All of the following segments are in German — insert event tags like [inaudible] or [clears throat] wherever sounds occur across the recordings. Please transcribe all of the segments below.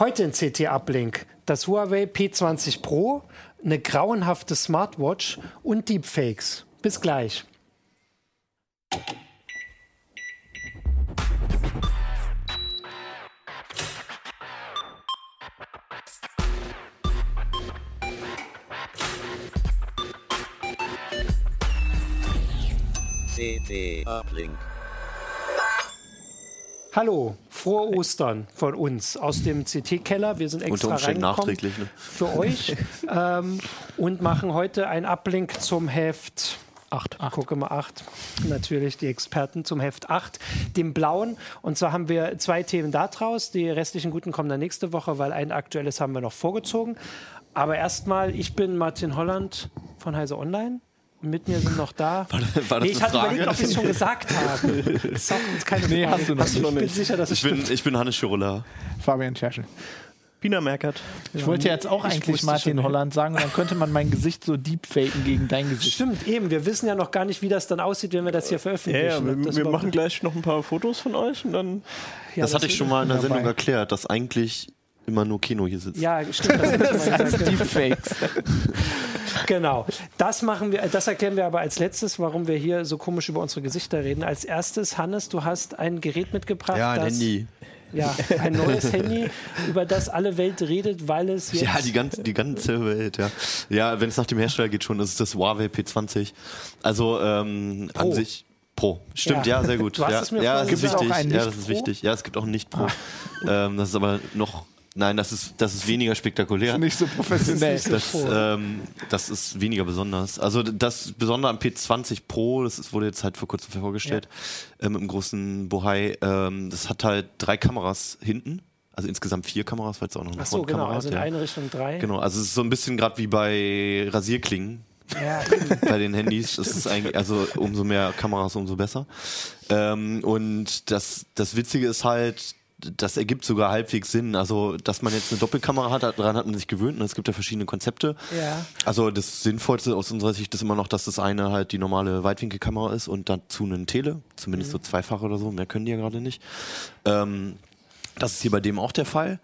Heute in CT Uplink das Huawei P20 Pro, eine grauenhafte Smartwatch und Deepfakes. Bis gleich. CT Uplink. Hallo, frohe Ostern von uns aus dem CT-Keller. Wir sind extra reingekommen nachträglich, ne? für euch ähm, und machen heute ein Uplink zum Heft 8. Gucke mal 8. Natürlich die Experten zum Heft 8, dem blauen. Und zwar haben wir zwei Themen da draus. Die restlichen guten kommen dann nächste Woche, weil ein aktuelles haben wir noch vorgezogen. Aber erstmal, ich bin Martin Holland von Heise Online. Und mit mir sind noch da. War, war das nee, ich hatte Frage? überlegt, ob ich es schon gesagt [laughs] habe. Das ist keine Nee, hast du noch ich nicht. bin sicher, dass Ich bin, stimmt. ich bin Hannes Schirulla. Fabian Scherschel. Pina Merkert. Ich wollte jetzt auch Ich eigentlich Martin. Holland sagen und dann könnte man mein Gesicht so deepfaken gegen dein Gesicht. Stimmt, eben. Wir wissen ja noch gar nicht, wie das dann aussieht, wenn wir das hier Ja, veröffentlichen. ja, Ob wir, das wir machen gleich noch ein paar Fotos von euch und dann. Ja, das hatte ich schon mal in der dabei. Sendung erklärt, dass eigentlich immer nur Kino hier sitzt. Ja, stimmt. Das [laughs] ich mal gesagt. Deepfakes. [laughs] Genau. Das machen wir, das erklären wir aber als letztes, warum wir hier so komisch über unsere Gesichter reden. Als erstes, Hannes, du hast ein Gerät mitgebracht. Ja, ein das, Handy. Ja, ein neues Handy, über das alle Welt redet, weil es jetzt. Ja, die ganze, die ganze Welt, ja. Ja, wenn es nach dem Hersteller geht schon, ist das Huawei P20. Also ähm, Pro. an sich Pro. Stimmt, Ja. ja, sehr gut. Du hast ja, es mir ja, das ist wichtig. Gibt es auch einen ja, das ist Nicht-Pro? wichtig. Ja, es gibt auch ein Nicht Pro. Ähm, das ist aber noch, nein, das ist, das ist weniger spektakulär. Nicht so professionell. Das ist ähm, das ist weniger besonders. Also das Besondere am P20 Pro, das ist, wurde jetzt halt vor kurzem vorgestellt, ähm, im großen Bohai, ähm, das hat halt drei Kameras hinten, also insgesamt vier Kameras, weil es auch noch eine Ach so, genau. Frontkamera Also in hat. Ja. eine Richtung drei. Genau, also es ist so ein bisschen gerade wie bei Rasierklingen Ja, [laughs] bei den Handys. Ist eigentlich, also umso mehr Kameras, umso besser. Ähm, und das, das Witzige ist halt, das ergibt sogar halbwegs Sinn. Also, dass man jetzt eine Doppelkamera hat, daran hat man sich gewöhnt und es gibt ja verschiedene Konzepte. Ja. Also das Sinnvollste aus unserer Sicht ist immer noch, dass das eine halt die normale Weitwinkelkamera ist und dazu einen Tele, zumindest so zweifach oder so, mehr können die ja gerade nicht. Ähm, das ist hier bei dem auch der Fall.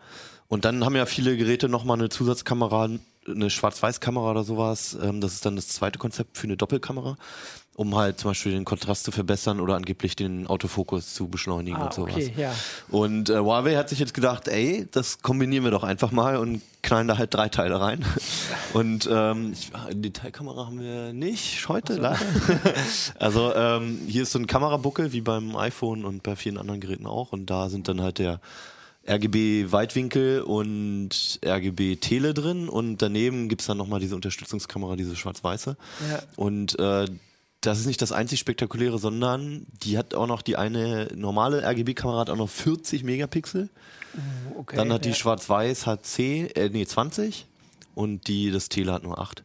Und dann haben ja viele Geräte nochmal eine Zusatzkamera, eine Schwarz-Weiß-Kamera oder sowas. Ähm, das ist dann das zweite Konzept für eine Doppelkamera, um halt zum Beispiel den Kontrast zu verbessern oder angeblich den Autofokus zu beschleunigen Ah, und sowas. okay, ja. Und äh, Huawei hat sich jetzt gedacht, ey, das kombinieren wir doch einfach mal und knallen da halt drei Teile rein. [laughs] Und ähm, ich, eine Detailkamera haben wir nicht heute leider. [laughs] [laughs] also ähm, hier ist so ein Kamerabuckel wie beim iPhone und bei vielen anderen Geräten auch. Und da sind dann halt der RGB Weitwinkel und RGB Tele drin und daneben gibt's dann nochmal diese Unterstützungskamera, diese schwarz-weiße. Ja. Und äh, das ist nicht das einzig Spektakuläre, sondern die hat auch noch die eine normale RGB-Kamera hat auch noch 40 Megapixel. Okay, Dann hat die ja. Schwarz-Weiß hat 10, äh, nee, 20 und die das Tele hat nur 8.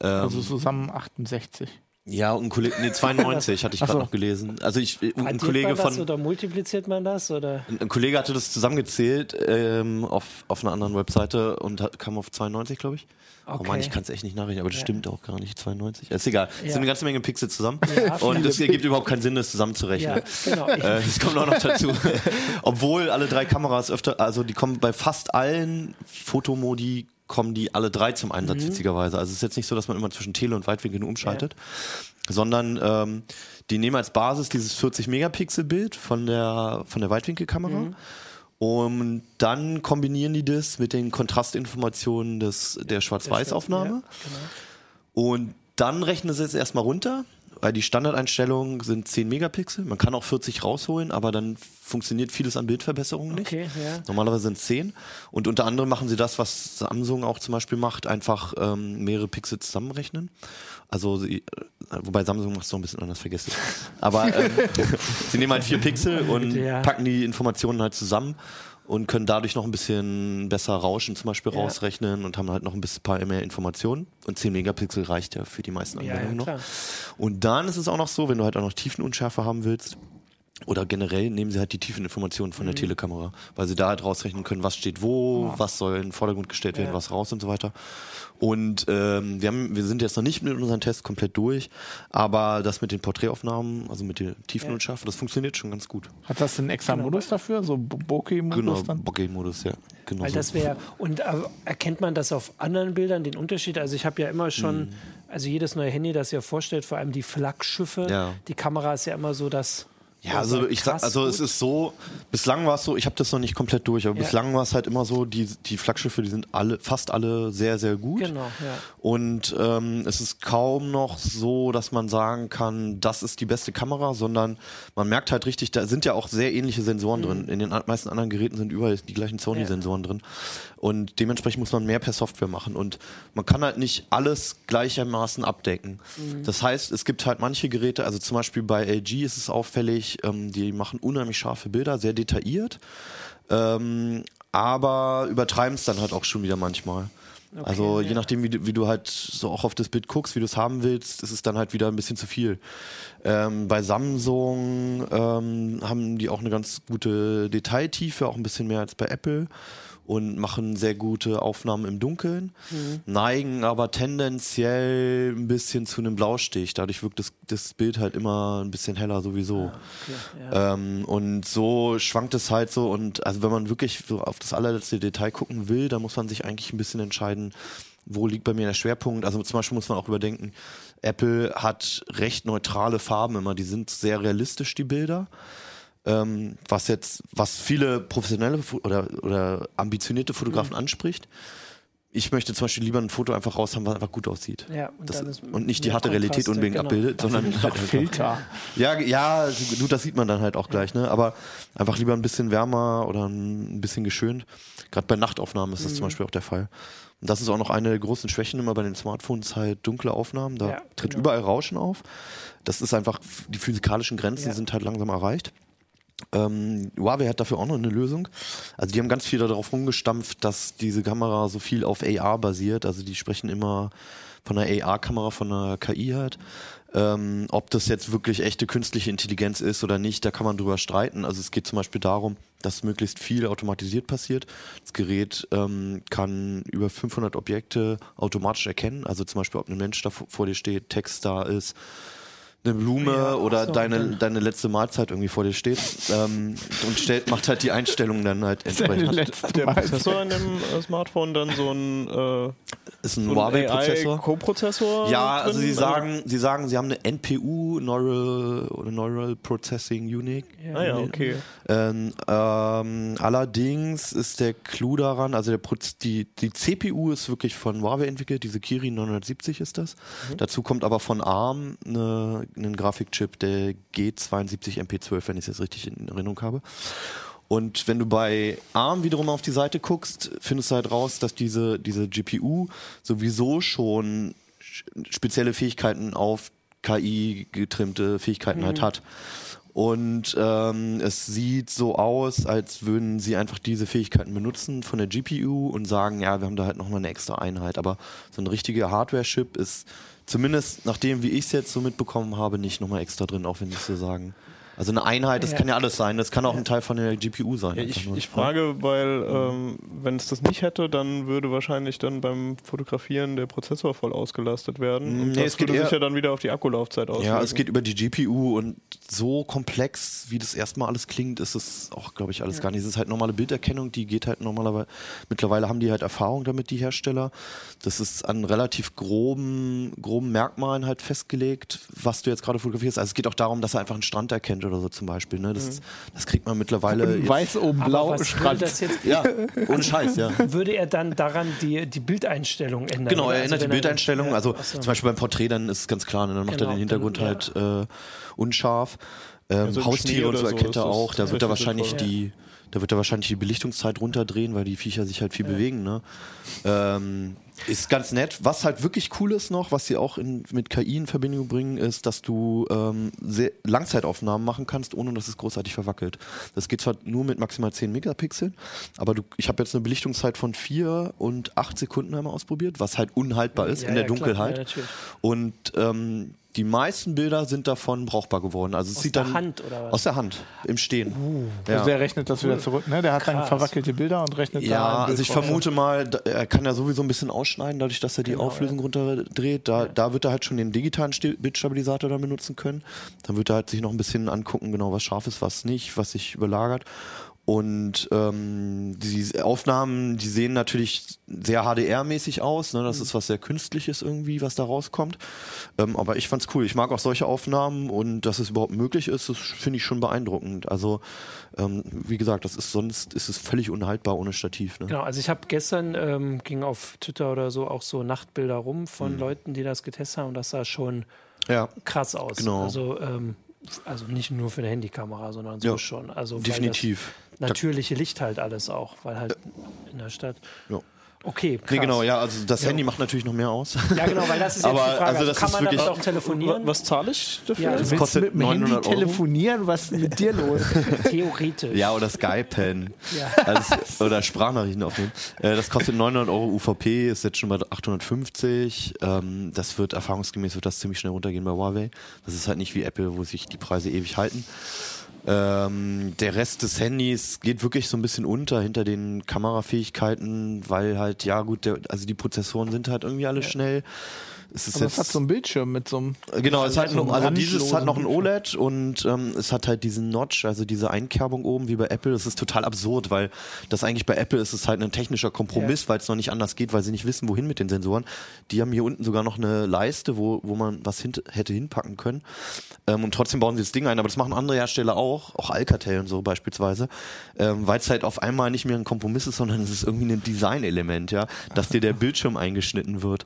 Ähm, Also zusammen 68. ja, und ein Kollege, nee, 92 hatte ich gerade so. noch gelesen. Also ich, ein Addiert Kollege man das von, oder multipliziert man das? Oder? ein Kollege hatte das zusammengezählt ähm, auf, auf einer anderen Webseite und hat, kam auf 92, glaube ich. Oh Okay. Mann, ich kann es echt nicht nachrechnen, aber das Ja. stimmt auch gar nicht, 92. Ist egal. Es Ja. sind eine ganze Menge Pixel zusammen Ja, und es ergibt überhaupt keinen Sinn, das zusammenzurechnen. Genau. [laughs] Äh, das kommt auch noch dazu. [laughs] Obwohl alle drei Kameras öfter, also die kommen bei fast allen Fotomodi kommen die alle drei zum Einsatz, Mhm. witzigerweise. Also es ist jetzt nicht so, dass man immer zwischen Tele und Weitwinkel nur umschaltet, sondern ähm, die nehmen als Basis dieses 40 Megapixel Bild von der von der Weitwinkelkamera. Mhm. Und dann kombinieren die das mit den Kontrastinformationen des, der Schwarz-Weiß-Aufnahme. Ja, genau. Und dann rechnen sie es erstmal runter, die Standardeinstellungen sind 10 Megapixel. Man kann auch 40 rausholen, aber dann funktioniert vieles an Bildverbesserungen nicht. Okay, ja. Normalerweise sind es 10. Und unter anderem machen sie das, was Samsung auch zum Beispiel macht, einfach ähm, mehrere Pixel zusammenrechnen. Also sie, äh, wobei Samsung macht es noch ein bisschen anders, vergessen. Aber ähm, [laughs] sie nehmen halt vier Pixel und Ja. packen die Informationen halt zusammen und können dadurch noch ein bisschen besser Rauschen zum Beispiel Ja. rausrechnen und haben halt noch ein bisschen paar mehr Informationen. Und 10 Megapixel reicht ja für die meisten Ja, ja, Anwendungen noch. Und dann ist es auch noch so, wenn du halt auch noch Tiefenunschärfe haben willst, oder generell nehmen sie halt die tiefen Informationen von Mhm. der Telekamera, weil sie da halt rausrechnen können, was steht wo, was soll in den Vordergrund gestellt werden, Ja. was raus und so weiter. Und ähm, wir, haben, wir sind jetzt noch nicht mit unseren Tests komplett durch, aber das mit den Porträtaufnahmen, also mit der Tiefenunschärfe, das funktioniert schon ganz gut. Hat das einen extra Modus dafür? So Bo- Bokeh-Modus Genau, dann? Bokeh-Modus, ja. Genau Weil so. das wäre, und äh, erkennt man das auf anderen Bildern, den Unterschied? Also ich habe ja immer schon, also jedes neue Handy, das ihr vorstellt, vor allem die Flaggschiffe, Ja. die Kamera ist ja immer so, dass Ja, also ich sag, also es ist so, bislang war es so, ich habe das noch nicht komplett durch, aber Ja. bislang war es halt immer so, die, die Flaggschiffe, die sind alle, fast alle sehr, sehr gut. Genau, ja. Und ähm, es ist kaum noch so, dass man sagen kann, das ist die beste Kamera, sondern man merkt halt richtig, da sind ja auch sehr ähnliche Sensoren drin. In den meisten anderen Geräten sind überall die gleichen Sony-Sensoren drin. Und dementsprechend muss man mehr per Software machen. Und man kann halt nicht alles gleichermaßen abdecken. Das heißt, es gibt halt manche Geräte, also zum Beispiel bei LG ist es auffällig, ähm, die machen unheimlich scharfe Bilder, sehr detailliert. Ähm, aber übertreiben es dann halt auch schon wieder manchmal. also je ja. nachdem, wie du, wie du halt so auch auf das Bild guckst, wie du es haben willst, ist es dann halt wieder ein bisschen zu viel. Ähm, bei Samsung ähm, haben die auch eine ganz gute Detailtiefe, auch ein bisschen mehr als bei Apple und machen sehr gute Aufnahmen im Dunkeln, neigen aber tendenziell ein bisschen zu einem Blaustich. Dadurch wirkt das, das Bild halt immer ein bisschen heller sowieso. Ähm, und so schwankt es halt so und also wenn man wirklich so auf das allerletzte Detail gucken will, dann muss man sich eigentlich ein bisschen entscheiden, wo liegt bei mir der Schwerpunkt. Also zum Beispiel muss man auch überdenken, Apple hat recht neutrale Farben immer, die sind sehr realistisch, die Bilder. Ähm, was jetzt, was viele professionelle oder, oder ambitionierte Fotografen anspricht. Ich möchte zum Beispiel lieber ein Foto einfach raus haben, was einfach gut aussieht. Ja, und das, und nicht die harte Realität Kontraste, unbedingt genau. abbildet, sondern [laughs] halt Filter. ja, ja, du, das sieht man dann halt auch gleich, ne? Aber einfach lieber ein bisschen wärmer oder ein bisschen geschönt. Gerade bei Nachtaufnahmen ist das Mhm. zum Beispiel auch der Fall. Und das ist auch noch eine der großen Schwächen immer bei den Smartphones, halt dunkle Aufnahmen. Da Ja, tritt genau. überall Rauschen auf. Das ist einfach, die physikalischen Grenzen Ja. sind halt langsam erreicht. Ähm, Huawei hat dafür auch noch eine Lösung. Also die haben ganz viel darauf rumgestampft, dass diese Kamera so viel auf AR basiert. Also die sprechen immer von einer AR-Kamera, von einer KI halt. Ähm, ob das jetzt wirklich echte künstliche Intelligenz ist oder nicht, da kann man drüber streiten. Also es geht zum Beispiel darum, dass möglichst viel automatisiert passiert. Das Gerät ähm, kann über 500 Objekte automatisch erkennen. Also zum Beispiel, ob ein Mensch da vor vor dir steht, Text da ist, eine Blume Ja, oder so, deine, dann- deine letzte Mahlzeit irgendwie vor dir steht ähm, und stellt, macht halt die Einstellungen dann halt [laughs] entsprechend. Hat der Prozessor in dem äh, Smartphone dann so ein, äh, Ist ein so ein Huawei-Prozessor. AI-Co-Prozessor? Ja, also drin? sie sagen, sie sagen, sie haben eine NPU, Neural, oder Neural Processing Unit. Ah ja, okay. Ähm, ähm, allerdings ist der Clou daran, also der Proz die, die CPU ist wirklich von Huawei entwickelt, diese Kirin 970 ist das. Dazu kommt aber von ARM eine, ein Grafikchip, der G72 MP12, wenn ich es jetzt richtig in Erinnerung habe. Und wenn du bei ARM wiederum auf die Seite guckst, findest du halt raus, dass diese, diese GPU sowieso schon sch- spezielle Fähigkeiten auf KI getrimmte Fähigkeiten halt hat. Und ähm, es sieht so aus, als würden sie einfach diese Fähigkeiten benutzen von der GPU und sagen, ja, wir haben da halt nochmal eine extra Einheit. Aber so ein richtiger Hardware-Chip ist zumindest nach dem, wie ich es jetzt so mitbekommen habe, nicht nochmal extra drin, auch wenn es so sagen. Also eine Einheit, das Ja. kann ja alles sein. Das kann auch ein Teil von der GPU sein. Ja, ich, ich frage, weil ähm, wenn es das nicht hätte, dann würde wahrscheinlich dann beim Fotografieren der Prozessor voll ausgelastet werden. Und Nee, das es geht würde sich eher- ja dann wieder auf die Akkulaufzeit auswirken. Ja, es geht über die GPU und so komplex, wie das erstmal alles klingt, ist es auch, glaube ich, alles gar nicht. Es ist halt normale Bilderkennung, die geht halt normalerweise, mittlerweile haben die halt Erfahrung damit, die Hersteller. Das ist an relativ groben, groben Merkmalen halt festgelegt, was du jetzt gerade fotografierst. Also es geht auch darum, dass er einfach einen Strand erkennt oder so zum Beispiel. Ne? Das, ist, das kriegt man mittlerweile. jetzt- Weiß oben Aber blau, Strand. das jetzt, Ja, ohne Scheiß, ja. [laughs] würde er dann daran die, die Bildeinstellung ändern? Genau, er Also ändert die wenn er- Bildeinstellung. Ja, Also so. zum Beispiel beim Porträt, dann ist es ganz klar, ne? dann macht Genau, er den Hintergrund dann, halt äh, unscharf. Ähm, Also Haustiere und so oder so erkennt er auch. Da wird er wahrscheinlich sinnvoll. die, da wird er wahrscheinlich die Belichtungszeit runterdrehen, weil die Viecher sich halt viel bewegen. Ne? Ähm, ist ganz nett. Was halt wirklich cool ist noch, was sie auch in, mit KI in Verbindung bringen, ist, dass du ähm, Langzeitaufnahmen machen kannst, ohne dass es großartig verwackelt. Das geht zwar nur mit maximal 10 Megapixeln, aber du, ich habe jetzt eine Belichtungszeit von 4 und 8 Sekunden einmal ausprobiert, was halt unhaltbar ist Ja, in der ja, klar. Dunkelheit. Ja, natürlich. und ähm, die meisten Bilder sind davon brauchbar geworden. Also es Aus sieht der dann Hand oder was? aus der Hand im Stehen. ja. Also der rechnet das wieder zurück, ne? Der hat dann Krass. verwackelte Bilder und rechnet da Ja, ein Bild also ich vermute mal, da- er kann ja sowieso ein bisschen ausschneiden, dadurch, dass er die Genau, Auflösung runterdreht. Da, da wird er halt schon den digitalen Bildstabilisator dann benutzen können. Dann wird er halt sich noch ein bisschen angucken, genau was scharf ist, was nicht, was sich überlagert. Und ähm, die Aufnahmen, die sehen natürlich sehr HDR-mäßig aus. Ne? Das ist was sehr Künstliches irgendwie, was da rauskommt. Ähm, aber ich fand's cool. Ich mag auch solche Aufnahmen und dass es überhaupt möglich ist, das finde ich schon beeindruckend. Also ähm, wie gesagt, das ist sonst ist es völlig unhaltbar ohne Stativ. Ne? Genau, also ich habe gestern, ähm, ging auf Twitter oder so auch so Nachtbilder rum Mhm. von Leuten, die das getestet haben und das sah schon Ja, krass aus. Genau. Also, ähm, also nicht nur für eine Handykamera, sondern so Ja, schon. Also definitiv. Natürliche Licht halt alles auch, weil halt in der Stadt. Ja. Okay, krass. Nee, genau, ja, also das Ja. Handy macht natürlich noch mehr aus. Ja, genau, weil das ist jetzt Aber, die Frage. also Also, das kann ist man damit auch telefonieren? Was zahle ich dafür? Ja, Du das willst kostet mit dem Handy 900 Euro? telefonieren? Was ist mit dir los? [laughs] Theoretisch. Ja, oder Skypen. Ja. Also, oder Sprachnachrichten aufnehmen. Äh, das kostet 900 Euro UVP, ist jetzt schon bei 850. Ähm, das wird erfahrungsgemäß wird das ziemlich schnell runtergehen bei Huawei. Das ist halt nicht wie Apple, wo sich die Preise ewig halten. Ähm, der Rest des Handys geht wirklich so ein bisschen unter hinter den Kamerafähigkeiten, weil halt, ja gut, der, also die Prozessoren sind halt irgendwie alle schnell. Es ist Aber es jetzt, hat so einen Bildschirm mit so einem. Genau, es hat so noch, also dieses hat noch ein OLED und ähm, es hat halt diesen Notch, also diese Einkerbung oben wie bei Apple. Das ist total absurd, weil das eigentlich bei Apple ist es halt ein technischer Kompromiss, weil es noch nicht anders geht, weil sie nicht wissen, wohin mit den Sensoren. Die haben hier unten sogar noch eine Leiste, wo, wo man was hint hätte hinpacken können. Ähm, und trotzdem bauen sie das Ding ein, aber das machen andere Hersteller auch, auch Alcatel und so beispielsweise, ähm, weil es halt auf einmal nicht mehr ein Kompromiss ist, sondern es ist irgendwie ein Designelement, ja, dass dir der Bildschirm eingeschnitten wird.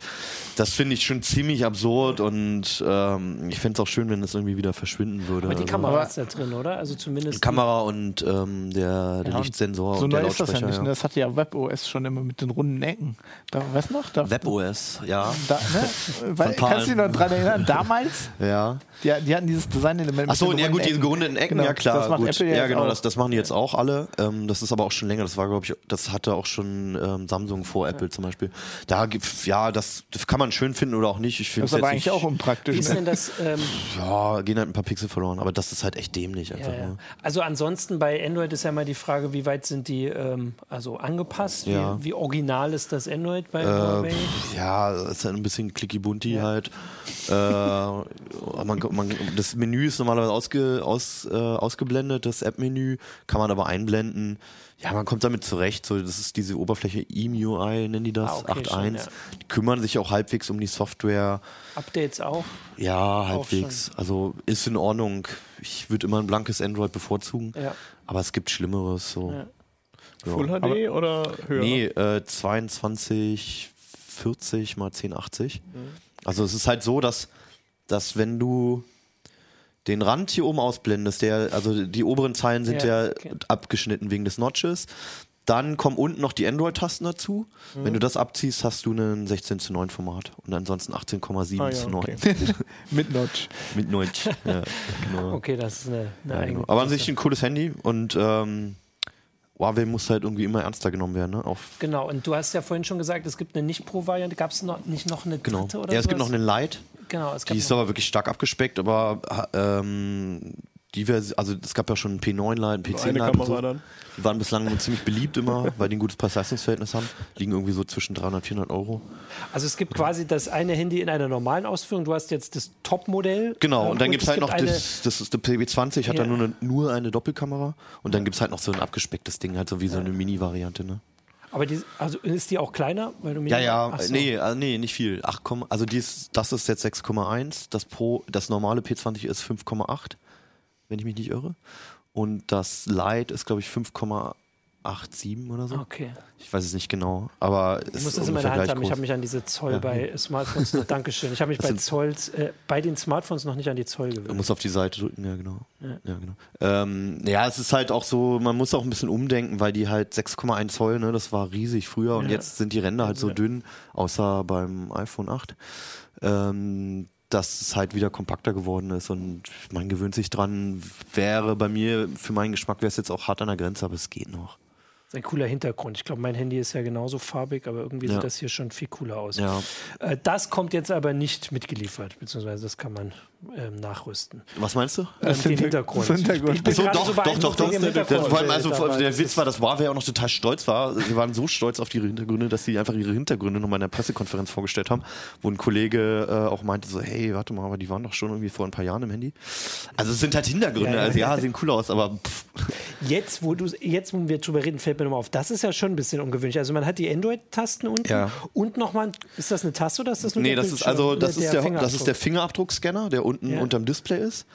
Das finde ich schon ziemlich absurd und ähm, ich fände es auch schön, wenn es irgendwie wieder verschwinden würde. Aber die Also, Kamera Aber- ist da drin, oder? Also zumindest. Kamera und ähm, der, der Ja, Lichtsensor So und der neu ist das ja nicht. Ne? ja. Das hatte ja WebOS schon immer mit den runden Ecken. Da, weißt du noch? Da, WebOS, ja. da, ne? [laughs] Weil, kannst du dich noch dran erinnern? Damals, [laughs] Ja. die, die hatten dieses Designelement. Ach so, mit den ja gut, diese gerundeten Ecken, Genau, ja klar. Das macht gut. Apple ja, ja jetzt genau, auch. das, das machen die jetzt auch alle. Ähm, das ist aber auch schon länger. Das war, glaube ich, das hatte auch schon ähm, Samsung vor Apple zum Beispiel. Da gibt ja, das, das kann man schön finden oder auch nicht. Ich finde Das es ist aber eigentlich nicht, auch unpraktisch. Wie ist Ne? denn das? Ähm, Ja, gehen halt ein paar Pixel verloren, aber das ist halt echt dämlich einfach. ja, ja. Ne? Also ansonsten bei Android ist ja mal die Frage, wie weit sind die ähm, also angepasst? Ja. Wie, wie original ist das Android bei Äh, Huawei? pff, ja, es ist halt ein bisschen clicky bunti halt. Äh, [laughs] man, man, das Menü ist normalerweise ausge, aus, äh, ausgeblendet, das App-Menü kann man aber einblenden. Ja, man kommt damit zurecht. So, das ist diese Oberfläche EMUI, nennen die das, Ah, okay, 8.1. schon, ja. Die kümmern sich auch halbwegs um die Software. Updates auch? Ja, halbwegs. Also ist in Ordnung. Ich würde immer ein blankes Android bevorzugen, Ja. aber es gibt Schlimmeres. So. Ja. Ja. Full HD oder höher? Nee, äh, 22, 40 mal 1080. Also es ist halt so, dass, dass wenn du den Rand hier oben ausblendest, der, also die oberen Zeilen sind Ja, ja, okay. abgeschnitten wegen des Notches. Dann kommen unten noch die Android-Tasten dazu. Mhm. Wenn du das abziehst, hast du ein 16 zu 9 Format und ansonsten 18,7 Ah, ja, zu 9 okay. [laughs] Mit Notch. mit 9. ja, [laughs] genau. Okay, das ist eine, eine Ja, genau. Aber an sich ein cooles Handy und ähm, Huawei muss halt irgendwie immer ernster genommen werden. Ne? Auf, Genau, und du hast ja vorhin schon gesagt, es gibt eine Nicht-Pro-Variante. Gab es noch, nicht noch eine genau. dritte oder Ja, es gibt noch sowas? einen Lite. Genau, es gab Die ist aber wirklich stark abgespeckt, aber ähm, die Vers also es gab ja schon einen P9 Lite, einen P10 eine Lite und so. dann. Die waren bislang nur ziemlich beliebt immer, [laughs] weil die ein gutes Preis-Leistungs-Verhältnis haben. Liegen irgendwie so zwischen 300 und 400 Euro. also es gibt quasi das eine Handy in einer normalen Ausführung. Du hast jetzt das Top-Modell. Genau, ähm, und dann gibt es halt noch das, das ist der PB20, hat Ja. dann nur eine, nur eine Doppelkamera. Und dann gibt es halt noch so ein abgespecktes Ding, halt so wie so eine Mini-Variante, ne? Aber die, also ist die auch kleiner? Weil du mir Ja, ja, so. nee, äh, nee, nicht viel. 8, also dies, das ist jetzt 6,1, das Pro, das normale P20 ist 5,8, wenn ich mich nicht irre. Und das Lite ist, glaube ich, 5,87 oder so. Okay. Ich weiß es nicht genau, aber Ich muss das in meiner Hand haben. Ich groß. habe mich an diese Zoll bei Smartphones noch, [laughs] Dankeschön. Ich habe mich bei Zolls, äh, bei den Smartphones noch nicht an die Zoll Du gewöhnt. musst auf die Seite drücken, ja genau. Ja, genau. Ähm, ja, es ist halt auch so, man muss auch ein bisschen umdenken, weil die halt 6,1 Zoll, ne, das war riesig früher und Ja. jetzt sind die Ränder halt so dünn, außer beim iPhone 8, ähm, dass es halt wieder kompakter geworden ist und man gewöhnt sich dran. Wäre bei mir, für meinen Geschmack wäre es jetzt auch hart an der Grenze, aber es geht noch. ist ein cooler Hintergrund. Ich glaube, mein Handy ist ja genauso farbig, aber irgendwie Ja. sieht das hier schon viel cooler aus. Ja. Äh, das kommt jetzt aber nicht mitgeliefert, beziehungsweise das kann man ähm, nachrüsten. Was meinst du? Ähm, den Hintergrund. Das Hintergrund. Ich bin So, doch, so doch, doch, doch. Das, vor allem, also, Aber der Witz war, dass Huawei auch noch total stolz war. Sie waren so stolz auf ihre Hintergründe, dass sie einfach ihre Hintergründe nochmal in der Pressekonferenz vorgestellt haben, wo ein Kollege äh, auch meinte so, hey, warte mal, aber die waren doch schon irgendwie vor ein paar Jahren im Handy. Also es sind halt Hintergründe, Ja, ja, also ja, ja. sehen cool aus, aber pff, Jetzt, wo du jetzt, wo wir drüber reden, fällt mir nochmal auf. Das ist ja schon ein bisschen ungewöhnlich. Also man hat die Android-Tasten unten Ja. und nochmal, ist das eine Taste oder ist das nur Nee, der das ist also das ist der, das ist der Fingerabdruck? Fingerabdruckscanner, der unten Ja. unterm Display ist.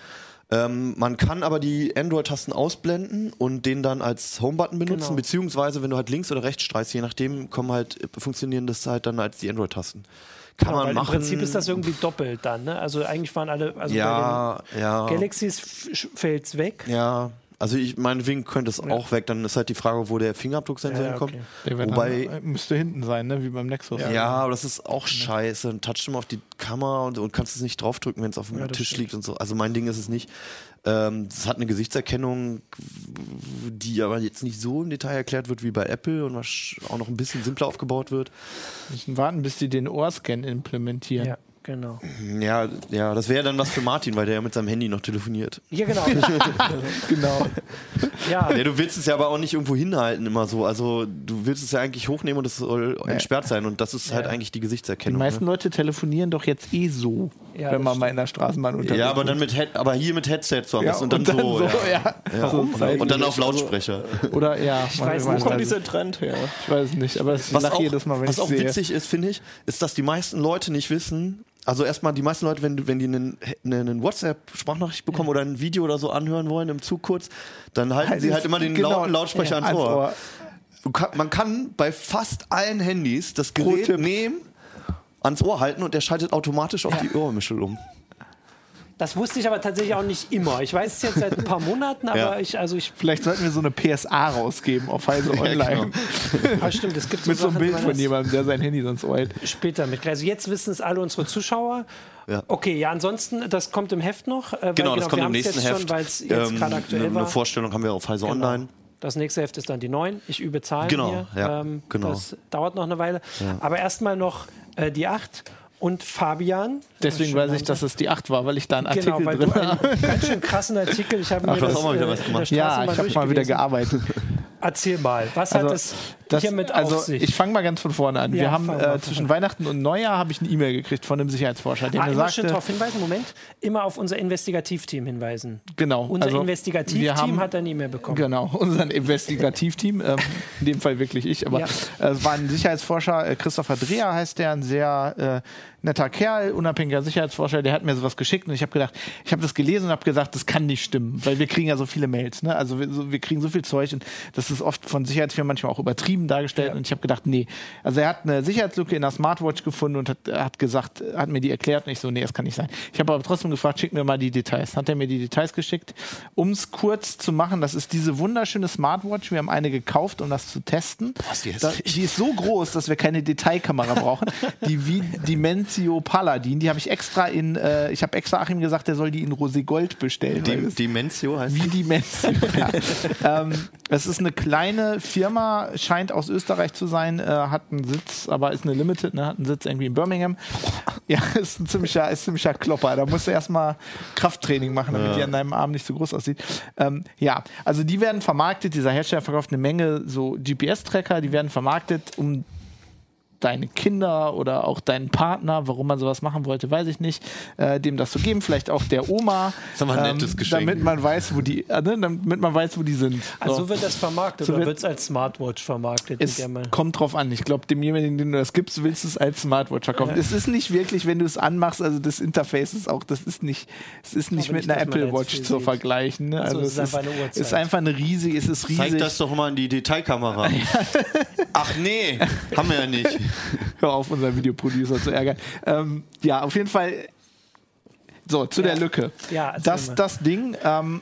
Ähm, man kann aber die Android-Tasten ausblenden und den dann als Home-Button benutzen, Genau. beziehungsweise wenn du halt links oder rechts streichst, je nachdem, kommen halt, funktionieren das halt dann als die Android-Tasten. Kann Genau, man machen. Im Prinzip ist das irgendwie doppelt dann. Ne? Also eigentlich waren alle, also ja, bei ja. den Galaxies fällt es weg. Ja, also ich meinetwegen könnte es auch weg. Dann ist halt die Frage, wo der Fingerabdrucksensor Ja, ja, hinkommt. okay. Wobei, dann, äh, müsste hinten sein, ne? wie beim Nexus. ja, aber das ist auch scheiße. Dann touchst du mal auf die Kamera und, und kannst es nicht draufdrücken, wenn es auf dem Ja, Tisch liegt und so. Also mein Ding ist es nicht. Ähm, Es hat eine Gesichtserkennung, die aber jetzt nicht so im Detail erklärt wird wie bei Apple und was auch noch ein bisschen simpler aufgebaut wird. müssen warten, bis die den Ohrscan implementieren. Ja, genau. Ja, ja, das wäre dann was für Martin, weil der ja mit seinem Handy noch telefoniert. Ja, genau. [laughs] Genau. ja, Ja, du willst es ja aber auch nicht irgendwo hinhalten immer so. Also du willst es ja eigentlich hochnehmen und es soll entsperrt sein und das ist halt Ja. eigentlich die Die Gesichtserkennung. meisten ne? Leute telefonieren doch jetzt eh so, Ja, wenn man mal in der Straßenbahn unterwegs Ja, aber ist. dann mit Head, aber hier mit Headset so am ja, besten und dann, so. ja. ja. Ja. So seitlich. Und dann auf Lautsprecher. Oder ja, ich weiß Wo nicht, kommt dieser Trend her? ich weiß es nicht, aber Was lache auch, jedes Mal, wenn was ich auch sehe. witzig ist, finde ich, ist, dass die meisten Leute nicht wissen, also erstmal die meisten Leute, wenn, wenn die einen, einen WhatsApp-Sprachnachricht bekommen oder ein Video oder so anhören wollen im Zug kurz, dann halten sie halt immer den Genau, lauten Lautsprecher ja, ans Ohr. Kann, man kann bei fast allen Handys das Gerät nehmen, ans Ohr halten und der schaltet automatisch auf die Ohrmuschel um. Das wusste ich aber tatsächlich auch nicht immer. Ich weiß es jetzt seit ein paar [laughs] Monaten, aber Ja. ich, also ich, Vielleicht sollten wir so eine PSA rausgeben auf Heise [laughs] Online. genau. ah, stimmt, es gibt so Mit so einem Bild von jemandem, der sein Handy sonst hält. später mit. Also jetzt wissen es alle unsere Zuschauer. Ja. Okay, ja, ansonsten, das kommt im Heft noch. äh, weil Genau, das kommt wir im nächsten jetzt Heft. Schon, weil es jetzt Ähm, gerade aktuell eine, eine Vorstellung haben wir auf Heise Genau. Online. Das nächste Heft ist dann die 9. Ich übe Zahlen Genau, hier. ja, ähm, genau. Das dauert noch eine Weile. Aber erstmal noch äh, die 8 und Fabian. Deswegen weiß ich, dass es die 8 war, weil ich da einen Artikel Genau, weil drin du habe. einen [laughs] ganz schön krassen Artikel. Ich habe Ach, mir du hast das auch mal wieder äh, was gemacht. Ja, ich habe mal wieder gearbeitet. Erzähl mal, was Also, hat es Das, hiermit also auf sich? ich fange mal ganz von vorne an. Ja, Wir haben äh, zwischen. Weihnachten und Neujahr habe ich eine E-Mail gekriegt von einem Sicherheitsforscher, der ah, mir sagte, darauf hinweisen, Moment, immer auf unser Investigativteam hinweisen. genau, Unser also, Investigativteam haben- hat eine E-Mail bekommen. Genau, [laughs] unser Investigativteam, ähm, in dem Fall wirklich ich, aber Ja. äh, es war ein Sicherheitsforscher, äh, Christopher Dreher heißt der, ein sehr äh, netter Kerl, unabhängiger Sicherheitsforscher, der hat mir sowas geschickt und ich habe gedacht, ich habe das gelesen und habe gesagt, das kann nicht stimmen, weil wir kriegen ja so viele Mails, ne? also wir, so, wir kriegen so viel Zeug und das ist oft von Sicherheitsfirmen manchmal auch übertrieben dargestellt Ja. und ich habe gedacht, nee, also er hat eine Sicherheitslücke in der Smartwatch gefunden und hat, hat gesagt, hat mir die erklärt und ich so, nee, das kann nicht sein. Ich habe aber trotzdem gefragt, schick mir mal die Details. Hat er mir die Details geschickt, um es kurz zu machen, das ist diese wunderschöne Smartwatch, wir haben eine gekauft, um das zu testen. Was, die ist Da, die ist so groß, dass wir keine Detailkamera brauchen. [laughs] Die Vi- Dimensio Paladin, die habe ich extra in, äh, ich habe extra Achim gesagt, der soll die in Roségold bestellen. das- Dimensio heißt wie die Menschen. [laughs] ja. ähm, es ist eine kleine Firma, scheint aus Österreich zu sein, äh, hat einen Sitz, aber ist eine Limited, ne, hat einen Sitz irgendwie in Birmingham. [laughs] Ja, ist ein ziemlicher, ist ein ziemlicher Klopper. Da musst du erstmal Krafttraining machen, damit die an deinem Arm nicht so groß aussieht. Ähm, ja, also die werden vermarktet, dieser Hersteller verkauft eine Menge so GPS-Tracker, die werden vermarktet, um deine Kinder oder auch deinen Partner, warum man sowas machen wollte, weiß ich nicht, äh, dem das zu geben, vielleicht auch der Oma, ähm, ist aber ein nettes Geschenk. damit man weiß, wo die, äh, ne, damit man weiß, wo die sind. Also So. so wird das vermarktet So oder wird- es als Smartwatch vermarktet? Es kommt drauf an. Ich glaube, demjenigen, den du das gibst, willst du es als Smartwatch verkaufen. Es ist nicht wirklich, wenn du es anmachst, also das Interface ist auch, das ist nicht, es ist nicht Aber mit nicht, einer Apple Watch zu sieht. vergleichen. Ne? Ach so, Also es ist einfach eine ist, ist einfach eine riesige, es ist riesig. Zeig das doch mal in die Detailkamera. [laughs] Ach nee, haben wir ja nicht. [laughs] [laughs] Hör auf, unseren Videoproducer zu ärgern. Ähm, ja, auf jeden Fall. So, zu der Lücke. Ja, das, mal. das Ding ähm,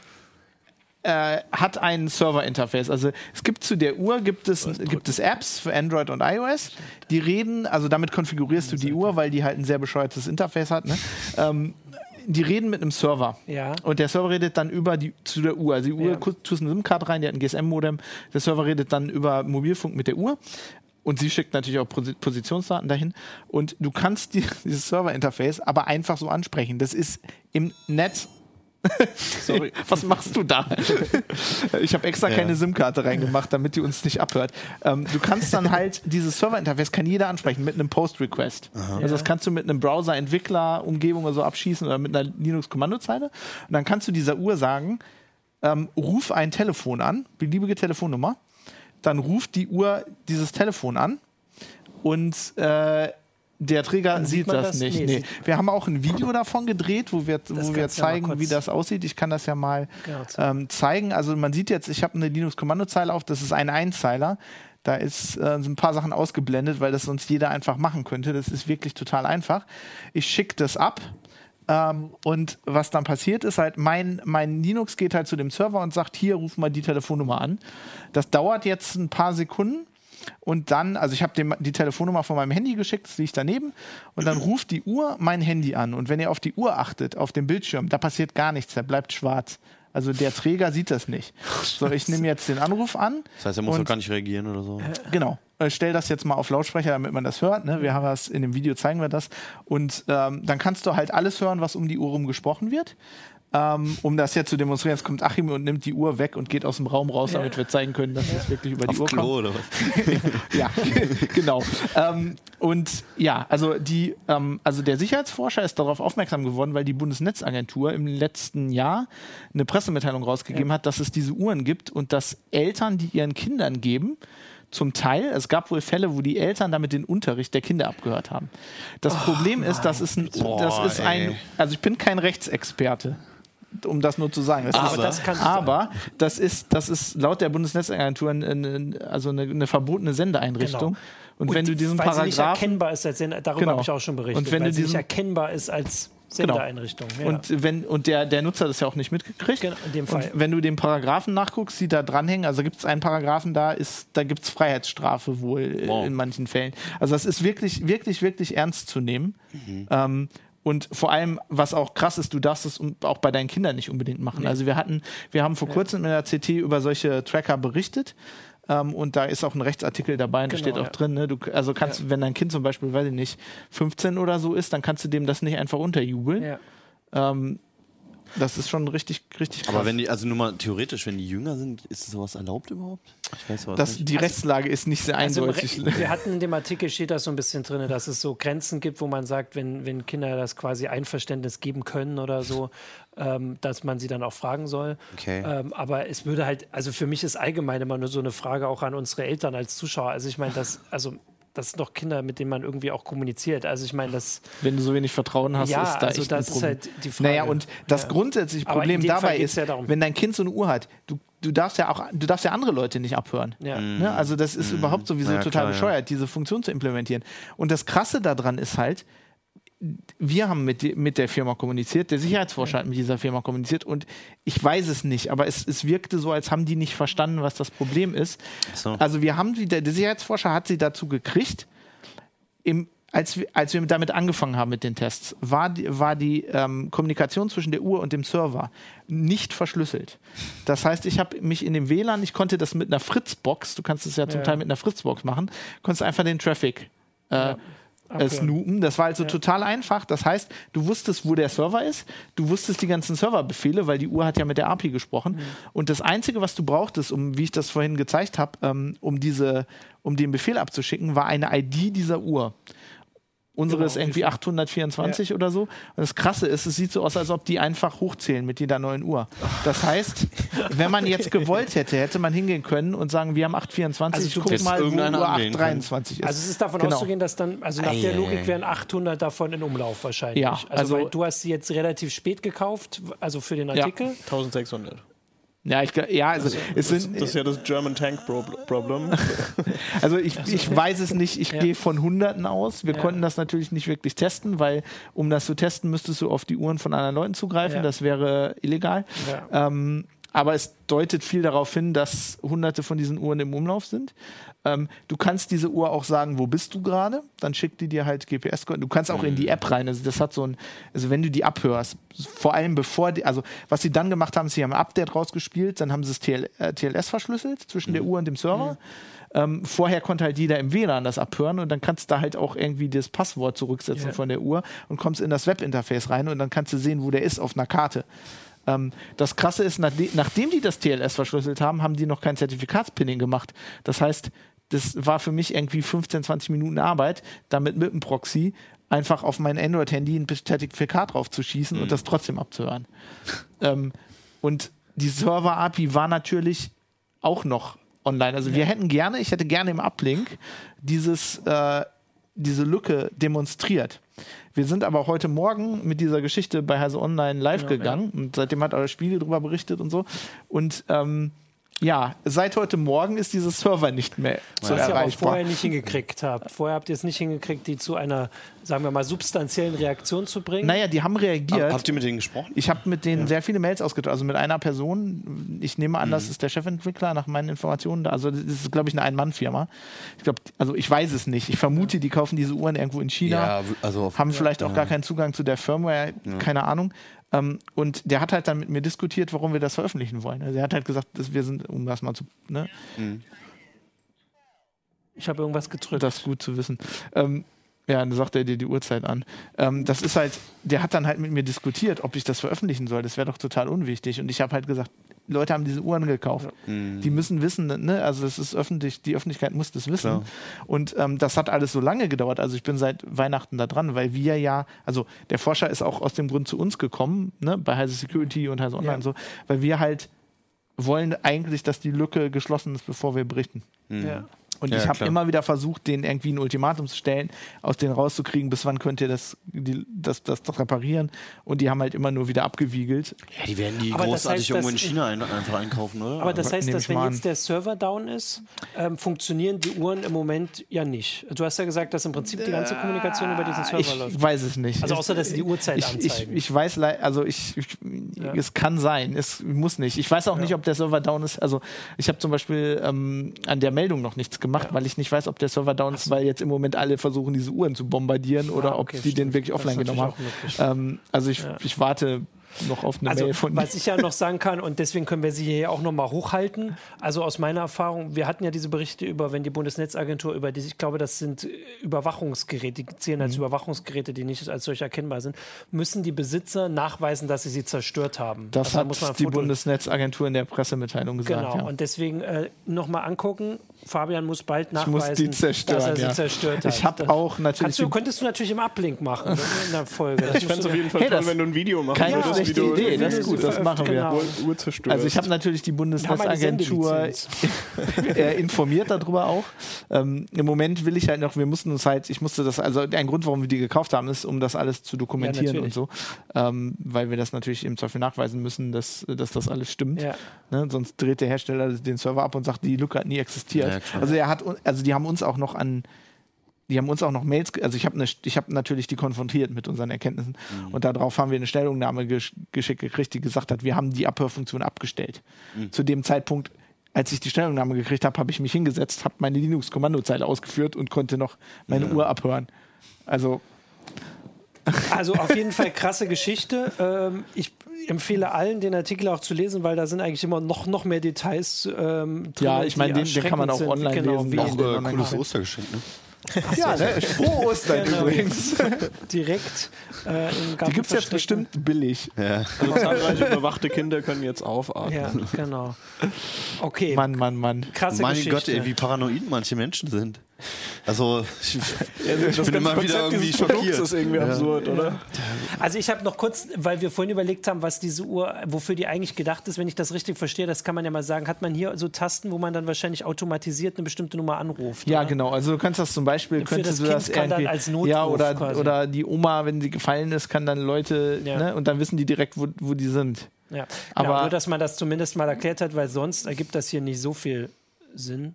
äh, hat ein Server-Interface. Also es gibt zu der Uhr gibt es, gibt es Apps für Android und iOS, die reden, also damit konfigurierst du die Uhr, weil die halt ein sehr bescheuertes Interface hat. Ne? Ähm, die reden mit einem Server. Ja. Und der Server redet dann über die zu der Uhr. Also die Uhr Ja. tust eine SIM-Karte rein, die hat ein GSM-Modem. Der Server redet dann über Mobilfunk mit der Uhr. Und sie schickt natürlich auch Posi- Positionsdaten dahin. Und du kannst die, [laughs] dieses Server-Interface aber einfach so ansprechen. Das ist im Netz. [laughs] Sorry, was machst du da? [laughs] ich habe extra Ja. keine SIM-Karte reingemacht, damit die uns nicht abhört. Ähm, du kannst dann halt dieses Server-Interface kann jeder ansprechen mit einem Post-Request. Also das kannst du mit einem Browser-Entwickler-Umgebung oder so abschießen oder mit einer Linux-Kommandozeile. Und dann kannst du dieser Uhr sagen, ähm, ruf ein Telefon an, beliebige Telefonnummer. Dann ruft die Uhr dieses Telefon an und äh, der Träger Dann sieht das, das? nicht. Nee, Nee. Wir haben auch ein Video davon gedreht, wo wir, wo wir ja zeigen, kurz- wie das aussieht. Ich kann das ja mal Genau, zeigen. ähm, zeigen. Also man sieht jetzt, ich habe eine Linux-Kommandozeile auf, das ist ein Einzeiler. Da ist äh, so ein paar Sachen ausgeblendet, weil das sonst jeder einfach machen könnte. Das ist wirklich total einfach. Ich schicke das ab. Ähm, und was dann passiert ist halt, mein, mein Linux geht halt zu dem Server und sagt, hier, ruf mal die Telefonnummer an. Das dauert jetzt ein paar Sekunden. Und dann, also ich habe die Telefonnummer von meinem Handy geschickt, das liegt daneben. Und dann ruft die Uhr mein Handy an. Und wenn ihr auf die Uhr achtet, auf dem Bildschirm, da passiert gar nichts, der bleibt schwarz. Also der Träger sieht das nicht. So, ich nehme jetzt den Anruf an. Das heißt, er muss doch gar nicht reagieren oder so. Genau. Äh, Stell das jetzt mal auf Lautsprecher, damit man das hört. Ne? Wir haben das in dem Video zeigen wir das. Und ähm, dann kannst du halt alles hören, was um die Uhr rum gesprochen wird. Ähm, um das jetzt zu demonstrieren, jetzt kommt Achim und nimmt die Uhr weg und geht aus dem Raum raus, damit wir zeigen können, dass es wirklich über die Auf Uhr Klo kommt. oder was? [laughs] Ja, genau. Ähm, und ja, also die, ähm, also der Sicherheitsforscher ist darauf aufmerksam geworden, weil die Bundesnetzagentur im letzten Jahr eine Pressemitteilung rausgegeben hat, dass es diese Uhren gibt und dass Eltern, die ihren Kindern geben, zum Teil, es gab wohl Fälle, wo die Eltern damit den Unterricht der Kinder abgehört haben. Das Problem ist, das ist ein, das Boah, ist ein, also ich bin kein Rechtsexperte. Um das nur zu sagen. Das Aber ist, das aber das ist, das ist laut der Bundesnetzagentur ein, ein, also eine, eine verbotene Sendeeinrichtung. Genau. Und, wenn du diesen weil sie nicht erkennbar ist als Sender, darüber Genau. habe ich auch schon berichtet, Und wenn weil du sie nicht erkennbar ist als Sendereinrichtung. Ja. und wenn und der der Nutzer das ja auch nicht mitgekriegt. Genau, in dem Fall. Und wenn du den Paragraphen nachguckst, die da dranhängen, also gibt es einen Paragraphen, da ist da gibt es Freiheitsstrafe wohl äh, Wow. in manchen Fällen. Also das ist wirklich wirklich wirklich ernst zu nehmen. Mhm. Ähm, und vor allem, was auch krass ist, du darfst es auch bei deinen Kindern nicht unbedingt machen. Also wir hatten, wir haben vor kurzem in der CT über solche Tracker berichtet. Ähm, und da ist auch ein Rechtsartikel dabei und da Genau, steht auch ja. drin, ne, du, also kannst, wenn dein Kind zum Beispiel, weiß ich nicht, 15 oder so ist, dann kannst du dem das nicht einfach unterjubeln. ja. Ähm, das ist schon richtig, richtig krass. Aber wenn die, also nur mal theoretisch, wenn die jünger sind, ist sowas erlaubt überhaupt? Ich weiß was das, nicht. die Rechtslage ist nicht sehr Also eindeutig. Wir hatten in dem Artikel steht das so ein bisschen drin, dass es so Grenzen gibt, wo man sagt, wenn, wenn Kinder das quasi Einverständnis geben können oder so, [laughs] ähm, dass man sie dann auch fragen soll. Okay. Ähm, aber es würde halt, also für mich ist allgemein immer nur so eine Frage auch an unsere Eltern als Zuschauer. Also ich meine, das, also das sind doch Kinder, mit denen man irgendwie auch kommuniziert. Also ich meine, das, wenn du so wenig Vertrauen hast, ja, ist da also echt das ein ist Problem. halt die Frage. Naja, und das Ja. grundsätzliche Problem dabei ist, ja darum. wenn dein Kind so eine Uhr hat, du, du darfst ja auch, du darfst ja andere Leute nicht abhören. Ja. Ne? Also das ist überhaupt sowieso total klar, ja. bescheuert, diese Funktion zu implementieren. Und das Krasse daran ist halt, wir haben mit, mit der Firma kommuniziert, der Sicherheitsforscher hat mit dieser Firma kommuniziert und ich weiß es nicht, aber es, es wirkte so, als haben die nicht verstanden, was das Problem ist. so. Also wir haben sie, der, der Sicherheitsforscher hat sie dazu gekriegt, im, als, wir, als wir damit angefangen haben mit den Tests, war die, war die ähm, Kommunikation zwischen der Uhr und dem Server nicht verschlüsselt. Das heißt, ich habe mich in dem WLAN, ich konnte das mit einer Fritzbox, du kannst es ja zum Ja. Teil mit einer Fritzbox machen, konntest einfach den Traffic äh, äh, abhören. snoopen. Das war also total einfach. Das heißt, du wusstest, wo der Server ist, du wusstest die ganzen Serverbefehle, weil die Uhr hat ja mit der API gesprochen. Und das Einzige, was du brauchtest, um, wie ich das vorhin gezeigt habe, ähm, um diese, um den Befehl abzuschicken, war eine ID dieser Uhr. Unsere Genau, ist irgendwie wie viel? 824 oder so. Und das Krasse ist, es sieht so aus, als ob die einfach hochzählen mit jeder neuen Uhr. Das heißt, wenn man jetzt [laughs] gewollt hätte, hätte man hingehen können und sagen, wir haben 824, Also ich guck mal, wo Uhr irgendeiner anwählen können. 823 ist. Also es ist davon Genau. auszugehen, dass dann, also nach der Logik wären 800 davon in Umlauf wahrscheinlich. Ja, also, also- weil du hast sie jetzt relativ spät gekauft, also für den Artikel. 1600. Ja, ich, ja also, es Das, sind, das ist ja das German Tank Pro Problem. [laughs] also ich, ich weiß es nicht, ich Ja. gehe von Hunderten aus. Wir Ja. konnten das natürlich nicht wirklich testen, weil um das zu testen, müsstest du auf die Uhren von anderen Leuten zugreifen. Ja. Das wäre illegal. Ähm, aber es deutet viel darauf hin, dass hunderte von diesen Uhren im Umlauf sind. Ähm, du kannst diese Uhr auch sagen, wo bist du gerade? Dann schickt die dir halt gps. Du kannst auch in die App rein. Also das hat so ein, also wenn du die abhörst, vor allem bevor die, also was sie dann gemacht haben, sie haben ein Update rausgespielt, dann haben sie das TL, äh, TLS verschlüsselt zwischen der Uhr und dem Server. Ähm, vorher konnte halt jeder im WLAN das abhören und dann kannst du da halt auch irgendwie das Passwort zurücksetzen Ja. von der Uhr und kommst in das Webinterface rein und dann kannst du sehen, wo der ist auf einer Karte. Ähm, das Krasse ist, nachde nachdem die das TLS verschlüsselt haben, haben die noch kein Zertifikatspinning gemacht. Das heißt, das war für mich irgendwie 15, 20 Minuten Arbeit, damit mit dem Proxy einfach auf mein Android-Handy ein Zertifikat drauf zu schießen und das trotzdem abzuhören. [laughs] ähm, und die Server-API war natürlich auch noch online. Also wir hätten gerne, ich hätte gerne im Uplink dieses, äh, diese Lücke demonstriert. Wir sind aber heute Morgen mit dieser Geschichte bei Heise Online live gegangen und seitdem hat euer Spiegel darüber berichtet und so. Und ähm, ja, seit heute Morgen ist dieses Server nicht mehr so Was ihr aber erreichbar. vorher nicht hingekriegt habt. Vorher habt ihr es nicht hingekriegt, die zu einer, sagen wir mal, substanziellen Reaktion zu bringen. Naja, die haben reagiert. Habt ihr mit denen gesprochen? Ich habe mit denen sehr viele Mails ausgetauscht, also mit einer Person. Ich nehme an, Mhm. das ist der Chefentwickler nach meinen Informationen. Also das ist, glaube ich, eine Ein-Mann-Firma. Ich glaube, also ich weiß es nicht. Ich vermute, die kaufen diese Uhren irgendwo in China, Ja, also auf- haben vielleicht auch gar keinen Zugang zu der Firmware, keine Ahnung. Ähm, und der hat halt dann mit mir diskutiert, warum wir das veröffentlichen wollen. Also er hat halt gesagt, dass wir sind, um das mal zu, ne, Ich habe irgendwas gedrückt. das ist gut zu wissen. Ähm, ja, dann sagt er dir die Uhrzeit an. Ähm, das ist halt, der hat dann halt mit mir diskutiert, ob ich das veröffentlichen soll. Das wäre doch total unwichtig. Und ich habe halt gesagt, Leute haben diese Uhren gekauft. Die müssen wissen, ne? also es ist öffentlich, die Öffentlichkeit muss das wissen. Klar. Und ähm, das hat alles so lange gedauert. Also ich bin seit Weihnachten da dran, weil wir ja, also der Forscher ist auch aus dem Grund zu uns gekommen, ne? bei Heise Security und Heise Online Ja. und so, weil wir halt wollen eigentlich, dass die Lücke geschlossen ist, bevor wir berichten. ja. Und Ja, ich habe immer wieder versucht, denen irgendwie ein Ultimatum zu stellen, aus denen rauszukriegen, bis wann könnt ihr das, die, das, das, das reparieren. Und die haben halt immer nur wieder abgewiegelt. Ja, die werden die Aber das großartig heißt, irgendwo in China ein, einfach einkaufen, oder? Aber das heißt, dass ich wenn jetzt der Server down ist, ähm, funktionieren die Uhren im Moment ja nicht. Du hast ja gesagt, dass im Prinzip die ganze Kommunikation über diesen Server Ich läuft. weiß es nicht. Also außer, dass sie die Uhrzeit ich, ich, anzeigen. ich weiß, lei- also ich, ich es kann sein, es muss nicht. Ich weiß auch nicht, ob der Server down ist. Also ich habe zum Beispiel ähm, an der Meldung noch nichts gemacht, weil ich nicht weiß, ob der Server down ist, weil jetzt im Moment alle versuchen, diese Uhren zu bombardieren oder Ah, okay, ob die den wirklich offline genommen haben. Ähm, also ich, ich warte noch auf eine Also, Mail von was ich ja noch sagen kann, und deswegen können wir sie hier auch nochmal hochhalten. Also aus meiner Erfahrung, wir hatten ja diese Berichte über, wenn die Bundesnetzagentur über diese, ich glaube, das sind Überwachungsgeräte, die zählen Mhm. als Überwachungsgeräte, die nicht als solch erkennbar sind, müssen die Besitzer nachweisen, dass sie sie zerstört haben. Das Also da hat ein die Bundesnetzagentur in der Pressemitteilung gesagt. Genau, ja. und deswegen äh, nochmal angucken. Fabian muss bald Ich muss nachweisen, die zerstören. dass er sie ja. zerstört hat. Ich habe auch natürlich. Du, könntest du natürlich im Uplink machen ne, in der Folge. Das Ich fände es auf jeden Fall Hey, toll, wenn du ein Video machen keine würdest, schlechte du Idee, das ist gut, das machen wir. genau. Uhr. Also ich habe natürlich die Bundesnetzagentur [laughs] äh, informiert darüber auch. Ähm, Im Moment will ich halt noch, wir mussten uns halt, ich musste das, also ein Grund, warum wir die gekauft haben, ist, um das alles zu dokumentieren Ja, und so. Ähm, weil wir das natürlich im Zweifel nachweisen müssen, dass, dass das alles stimmt. Ja. Ne? Sonst dreht der Hersteller den Server ab und sagt, die Lücke hat nie existiert. Ja, also er hat, also die haben uns auch noch an die haben uns auch noch Mails, also ich habe ne, ich hab natürlich die konfrontiert mit unseren Erkenntnissen. Und darauf haben wir eine Stellungnahme gesch geschickt gekriegt, die gesagt hat, wir haben die Abhörfunktion abgestellt. Zu dem Zeitpunkt, als ich die Stellungnahme gekriegt habe, habe ich mich hingesetzt, habe meine Linux-Kommandozeile ausgeführt und konnte noch meine Uhr abhören. Also Also auf jeden Fall krasse Geschichte. Ähm, ich empfehle allen, den Artikel auch zu lesen, weil da sind eigentlich immer noch, noch mehr Details ähm, drin. Ja, ich meine, den- den kann man auch sind. online genau, lesen, Auch äh, cooles. Ostergeschenk, ne? ja, ne? Frohe Ostern Genau. übrigens. [laughs] direkt äh, im Garten Die gibt es jetzt bestimmt billig. Ja. Also zahlreiche überwachte Kinder können jetzt aufatmen. Ja, genau. Okay, Mann, Mann, Mann. krasse Mein Geschichte. Gott, ey, wie paranoid manche Menschen sind. Also, [laughs] ich, Das ich bin immer wieder irgendwie dieses Produkts schockiert. ist irgendwie absurd, oder? Also ich habe noch kurz, weil wir vorhin überlegt haben, was diese Uhr, wofür die eigentlich gedacht ist, wenn ich das richtig verstehe, das kann man ja mal sagen, hat man hier so Tasten, wo man dann wahrscheinlich automatisiert eine bestimmte Nummer anruft. Ja, oder? genau. Also du kannst das zum Beispiel, könntest das du das Kind kann dann irgendwie, als Notruf ja oder quasi. oder die Oma, wenn sie gefallen ist, kann dann Leute, Ja. ne, und dann wissen die direkt, wo, wo die sind. Ja, Aber- genau, nur dass man das zumindest mal erklärt hat, weil sonst ergibt das hier nicht so viel Sinn.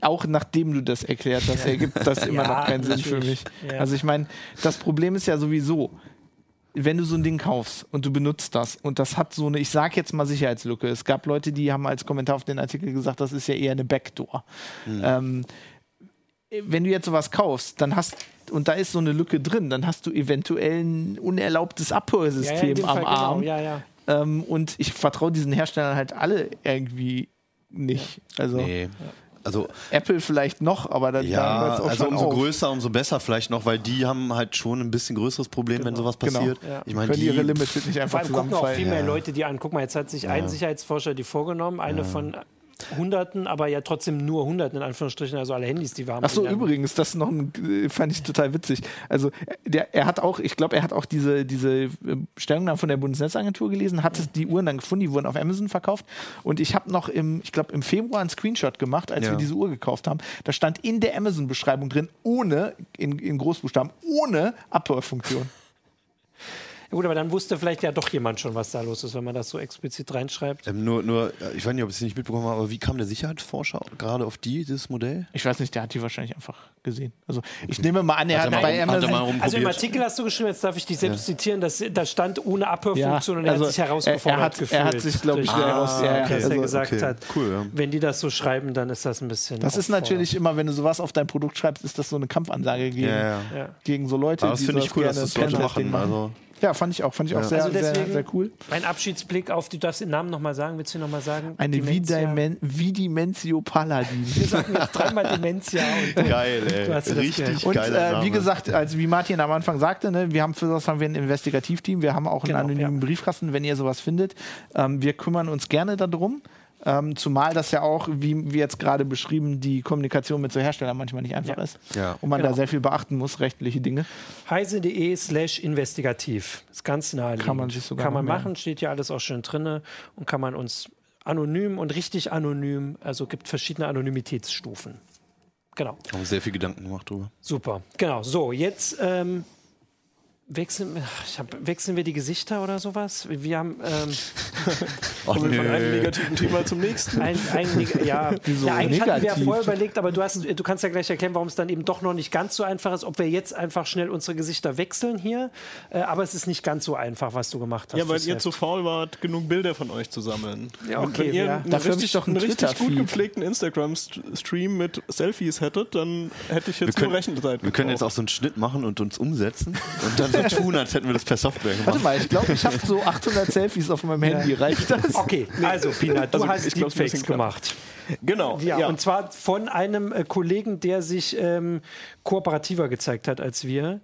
Auch nachdem du das erklärt hast, ergibt das [laughs] immer Ja, noch keinen Sinn für mich. Ja. Also ich meine, das Problem ist ja sowieso, wenn du so ein Ding kaufst und du benutzt das und das hat so eine, ich sag jetzt mal Sicherheitslücke. Es gab Leute, die haben als Kommentar auf den Artikel gesagt, das ist ja eher eine Backdoor. Ähm, wenn du jetzt sowas kaufst, dann hast und da ist so eine Lücke drin, dann hast du eventuell ein unerlaubtes Ja, ja, Abhörsystem dem am Fall, Arm. Genau, ja, ja. Ähm, und ich vertraue diesen Herstellern halt alle irgendwie nicht. Also Nee. Also Apple vielleicht noch, aber dann ja, dann also umso auf. größer, umso besser vielleicht noch, weil die haben halt schon ein bisschen größeres Problem, wenn sowas Genau. passiert. Ja. Ich meine, können die ihre Limited nicht Vor einfach allem gucken auch viel mehr Ja. Leute die an. Guck mal, jetzt hat sich ein Sicherheitsforscher die vorgenommen, eine von Hunderten, aber ja trotzdem nur Hunderten in Anführungsstrichen, also alle Handys, die wir haben. Ach so, übrigens, das noch ein, äh, fand ich total witzig. Also äh, der, er hat auch, ich glaube, er hat auch diese, diese äh, Stellungnahme von der Bundesnetzagentur gelesen, hat die Uhren dann gefunden, die wurden auf Amazon verkauft. Und ich habe noch im, ich glaube, im Februar einen Screenshot gemacht, als Ja. wir diese Uhr gekauft haben. Da stand in der Amazon-Beschreibung drin, ohne, in, in Großbuchstaben, ohne Abhörfunktion. Ja, gut, aber dann wusste vielleicht ja doch jemand schon, was da los ist, wenn man das so explizit reinschreibt. ähm, nur, nur, äh, ich weiß nicht, ob ich es nicht mitbekommen habe, aber wie kam der Sicherheitsforscher gerade auf die, dieses Modell? Ich weiß nicht, der hat die wahrscheinlich einfach gesehen. Also ich nehme mal an, er Hat hat, er mal bei hat er Amazon. mal Also im? Artikel hast du geschrieben, jetzt darf ich dich selbst zitieren, dass, da stand ohne Ja, Abhörfunktion und er also hat sich herausgefordert er hat, gefühlt. er hat sich, glaube ich, durch- sehr heraus. Ja, ja, dass also, er gesagt okay. hat, Cool, ja. wenn die das so schreiben, dann ist das ein bisschen. Das ist natürlich immer, wenn du sowas auf dein Produkt schreibst, ist das so eine Kampfansage gegen, Ja, ja. Ja. gegen so Leute, Aber das die finde ich cool, dass gerne das Leute machen. Also, Ja, fand ich auch, fand ich auch sehr, Also deswegen- sehr, sehr cool. Ein Abschiedsblick auf, du darfst den Namen nochmal sagen, willst du ihn nochmal sagen? Eine Dementia. Vidimensio Paladin. Wir sagen jetzt dreimal Dementia und geil, ey. Du hast dir das Richtig. Und geiler äh, wie gesagt, also wie Martin am Anfang sagte, ne, wir haben für das haben wir ein Investigativteam, wir haben auch einen Genau, anonymen ja. Briefkasten, wenn ihr sowas findet. Ähm, wir kümmern uns gerne darum. Ähm, zumal das ja auch, wie, wie jetzt gerade beschrieben, die Kommunikation mit so Herstellern manchmal nicht einfach Ja. ist. Ja. Und man Genau. da sehr viel beachten muss, rechtliche Dinge. heise.de slash investigativ. Ist ganz naheliegend. Kann man sich sogar Kann man merken. machen, steht ja alles auch schön drinne und kann man uns anonym und richtig anonym, also gibt verschiedene Anonymitätsstufen. Genau, Haben sehr viel Gedanken gemacht drüber. super. Genau, so, jetzt ähm, wechseln, hab, wechseln wir die Gesichter oder sowas? Wir haben ähm, [laughs] Ach, Kommen wir von einem negativen Thema zum nächsten. ein, ein, ja, Wieso ja, eigentlich hatten wir ja negativ? vorher überlegt, aber du, hast, du kannst ja gleich erklären, warum es dann eben doch noch nicht ganz so einfach ist, ob wir jetzt einfach schnell unsere Gesichter wechseln hier. Äh, aber es ist nicht ganz so einfach, was du gemacht hast. Ja, weil ihr Heft. zu faul wart, genug Bilder von euch zu sammeln. Ja, okay, Wenn ihr ja. einen Dafür richtig, ich doch einen richtig gut gepflegten Instagram-Stream mit Selfies hättet, dann hätte ich jetzt können- nur Rechenzeit Wir können jetzt auch so einen Schnitt machen und uns umsetzen und dann so [laughs] tun, als hätten wir das per Software Warte gemacht. mal, ich glaube, ich habe so 800 Selfies auf meinem Handy. Reicht das? [laughs] Okay, also Pina, du Also, hast Deepfakes gemacht. Genau, Ja, ja. und zwar von einem äh, Kollegen, der sich ähm, kooperativer gezeigt hat als wir.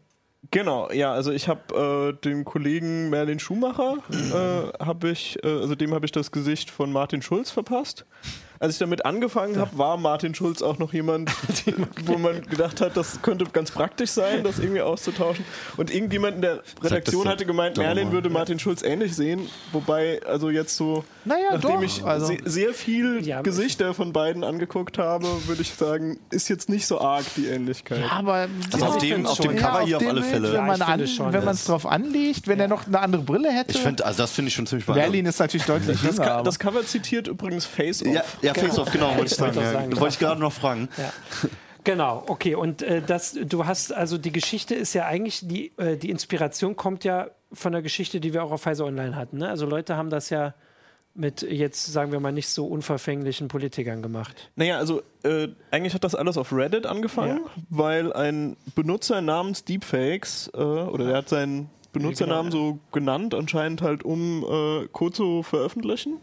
Genau, ja, also ich habe äh, den Kollegen Merlin Schumacher, äh, habe ich, äh, also dem habe ich das Gesicht von Martin Schulz verpasst. Als ich damit angefangen habe, war Martin Schulz auch noch jemand, [laughs] wo man gedacht hat, das könnte ganz praktisch sein, das irgendwie auszutauschen. Und irgendjemand in der Redaktion hatte gemeint, Merlin würde Martin Schulz ähnlich sehen. Wobei, also jetzt so, Naja, nachdem doch, ich also- se sehr viel Ja, Gesichter von beiden angeguckt habe, würde ich sagen, ist jetzt nicht so arg die Ähnlichkeit. Aber Also auf dem, auf dem. Cover Ja, hier auf alle Fälle. Wenn Ja, man es das- drauf anlegt, wenn er noch eine andere Brille hätte. Ich finde, also das finde ich schon ziemlich beeindruckend. Berlin ist natürlich deutlich Das, aber- das Cover zitiert übrigens Face Off. Ja, ja Face-Off, genau, wollte ich wollte sagen. auch Ja. sagen, wollte ich gerade noch fragen. Ja. Genau, okay. Und äh, das, du hast, also die Geschichte ist ja eigentlich, die, äh, die Inspiration kommt ja von der Geschichte, die wir auch auf Heise Online hatten. Ne? Also Leute haben das ja mit jetzt, sagen wir mal, nicht so unverfänglichen Politikern gemacht. Naja, also äh, eigentlich hat das alles auf Reddit angefangen, Ja. weil ein Benutzer namens Deepfakes, äh, oder der hat seinen Benutzernamen so genannt, anscheinend halt um äh, Code zu veröffentlichen.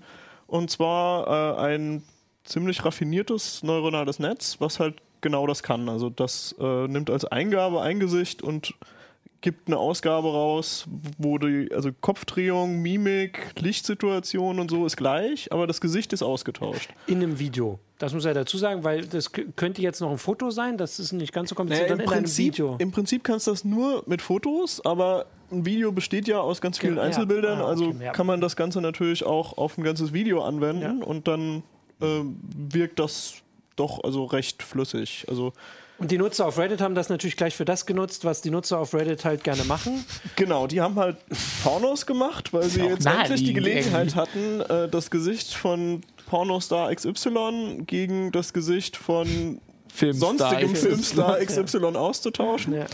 Und zwar äh, ein ziemlich raffiniertes neuronales Netz, was halt genau das kann. Also das äh, nimmt als Eingabe ein Gesicht und gibt eine Ausgabe raus, wo die, also Kopfdrehung, Mimik, Lichtsituation und so ist gleich, aber das Gesicht ist ausgetauscht. In einem Video. Das muss er dazu sagen, weil das könnte jetzt noch ein Foto sein, das ist nicht ganz so kompliziert, Naja, im, Prinzip, Video. Im Prinzip kannst du das nur mit Fotos, aber ein Video besteht ja aus ganz vielen Ja, Einzelbildern, ah, also okay, ja. kann man das Ganze natürlich auch auf ein ganzes Video anwenden Ja. und dann ähm, wirkt das doch also recht flüssig. Also Und die Nutzer auf Reddit haben das natürlich gleich für das genutzt, was die Nutzer auf Reddit halt gerne machen. [laughs] genau, die haben halt Pornos gemacht, weil sie jetzt endlich die Gelegenheit hatten, äh, das Gesicht von Pornostar XY gegen das Gesicht von Filmstar sonstigem XY. Filmstar Ja. XY auszutauschen. Ja.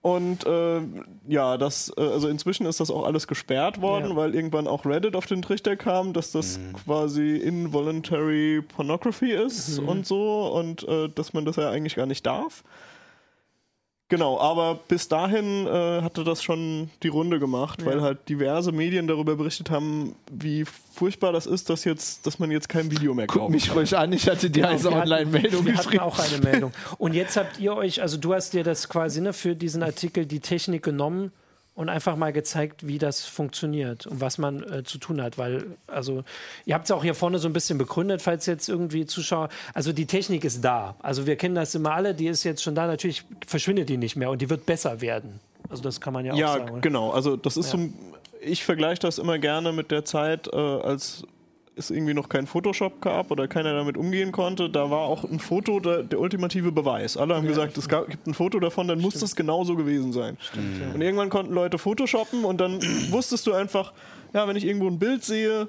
Und äh, ja, das, äh, also inzwischen ist das auch alles gesperrt worden, Ja. weil irgendwann auch Reddit auf den Trichter kam, dass das quasi involuntary pornography ist und so und äh, dass man das ja eigentlich gar nicht darf. Genau, aber bis dahin äh, hatte das schon die Runde gemacht, weil halt diverse Medien darüber berichtet haben, wie furchtbar das ist, dass jetzt, dass man jetzt kein Video mehr Guck kaufen mich ruhig an, ich hatte die heiße wir hatten- Online-Meldung Wir hatten auch eine Meldung. Und jetzt habt ihr euch, also du hast dir das quasi ne, für diesen Artikel die Technik genommen und einfach mal gezeigt, wie das funktioniert und was man äh, zu tun hat. Weil, also, ihr habt es auch hier vorne so ein bisschen begründet, falls jetzt irgendwie Zuschauer, also die Technik ist da. Also wir kennen das immer alle, die ist jetzt schon da, natürlich verschwindet die nicht mehr und die wird besser werden. Also das kann man ja auch Ja, sagen. oder? genau. Also das ist Ja. so, ich vergleiche das immer gerne mit der Zeit, äh, als es irgendwie noch kein Photoshop gab oder keiner damit umgehen konnte. Da war auch ein Foto der, der ultimative Beweis. Alle haben gesagt, es gab, gibt ein Foto davon, dann muss das genauso gewesen sein. Und irgendwann konnten Leute Photoshoppen und dann [clears throat] wusstest du einfach, ja, wenn ich irgendwo ein Bild sehe,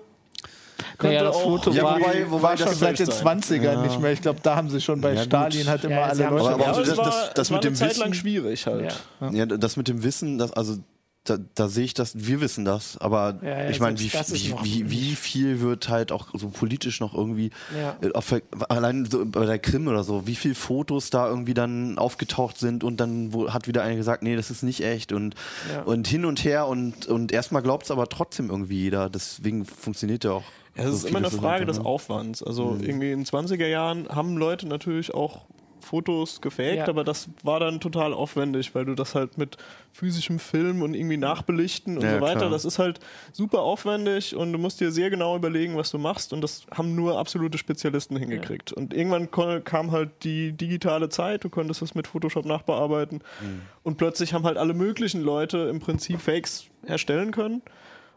könnte Naja, das auch Foto Ja, war, wobei- wobei war das schon seit den gefälscht 20ern nicht mehr. Ich glaube, da haben sie schon bei Ja, gut. Stalin halt immer Ja, alle Leute. schon- Aber ja, es das- war, das- das war mit eine dem Zeit lang Wissen- schwierig halt. Ja. Ja, das mit dem Wissen, das, also da, da sehe ich das, wir wissen das, aber Ja, ja, ich meine, wie, wie, wie, wie viel wird halt auch so politisch noch irgendwie, Ja. äh, auf, allein so bei der Krim oder so, wie viele Fotos da irgendwie dann aufgetaucht sind und dann wo, hat wieder einer gesagt, nee, das ist nicht echt und, Ja. und hin und her und, und erstmal glaubt es aber trotzdem irgendwie jeder, deswegen funktioniert ja auch. Es so ist immer eine Frage des. Aufwands. Also Mhm. irgendwie in den 20er Jahren haben Leute natürlich auch Fotos gefaked, Ja. aber das war dann total aufwendig, weil du das halt mit physischem Film und irgendwie nachbelichten und Ja, so weiter, klar. das ist halt super aufwendig und du musst dir sehr genau überlegen, was du machst und das haben nur absolute Spezialisten hingekriegt. Und irgendwann kam halt die digitale Zeit, du konntest das mit Photoshop nachbearbeiten Mhm. und plötzlich haben halt alle möglichen Leute im Prinzip Fakes erstellen können.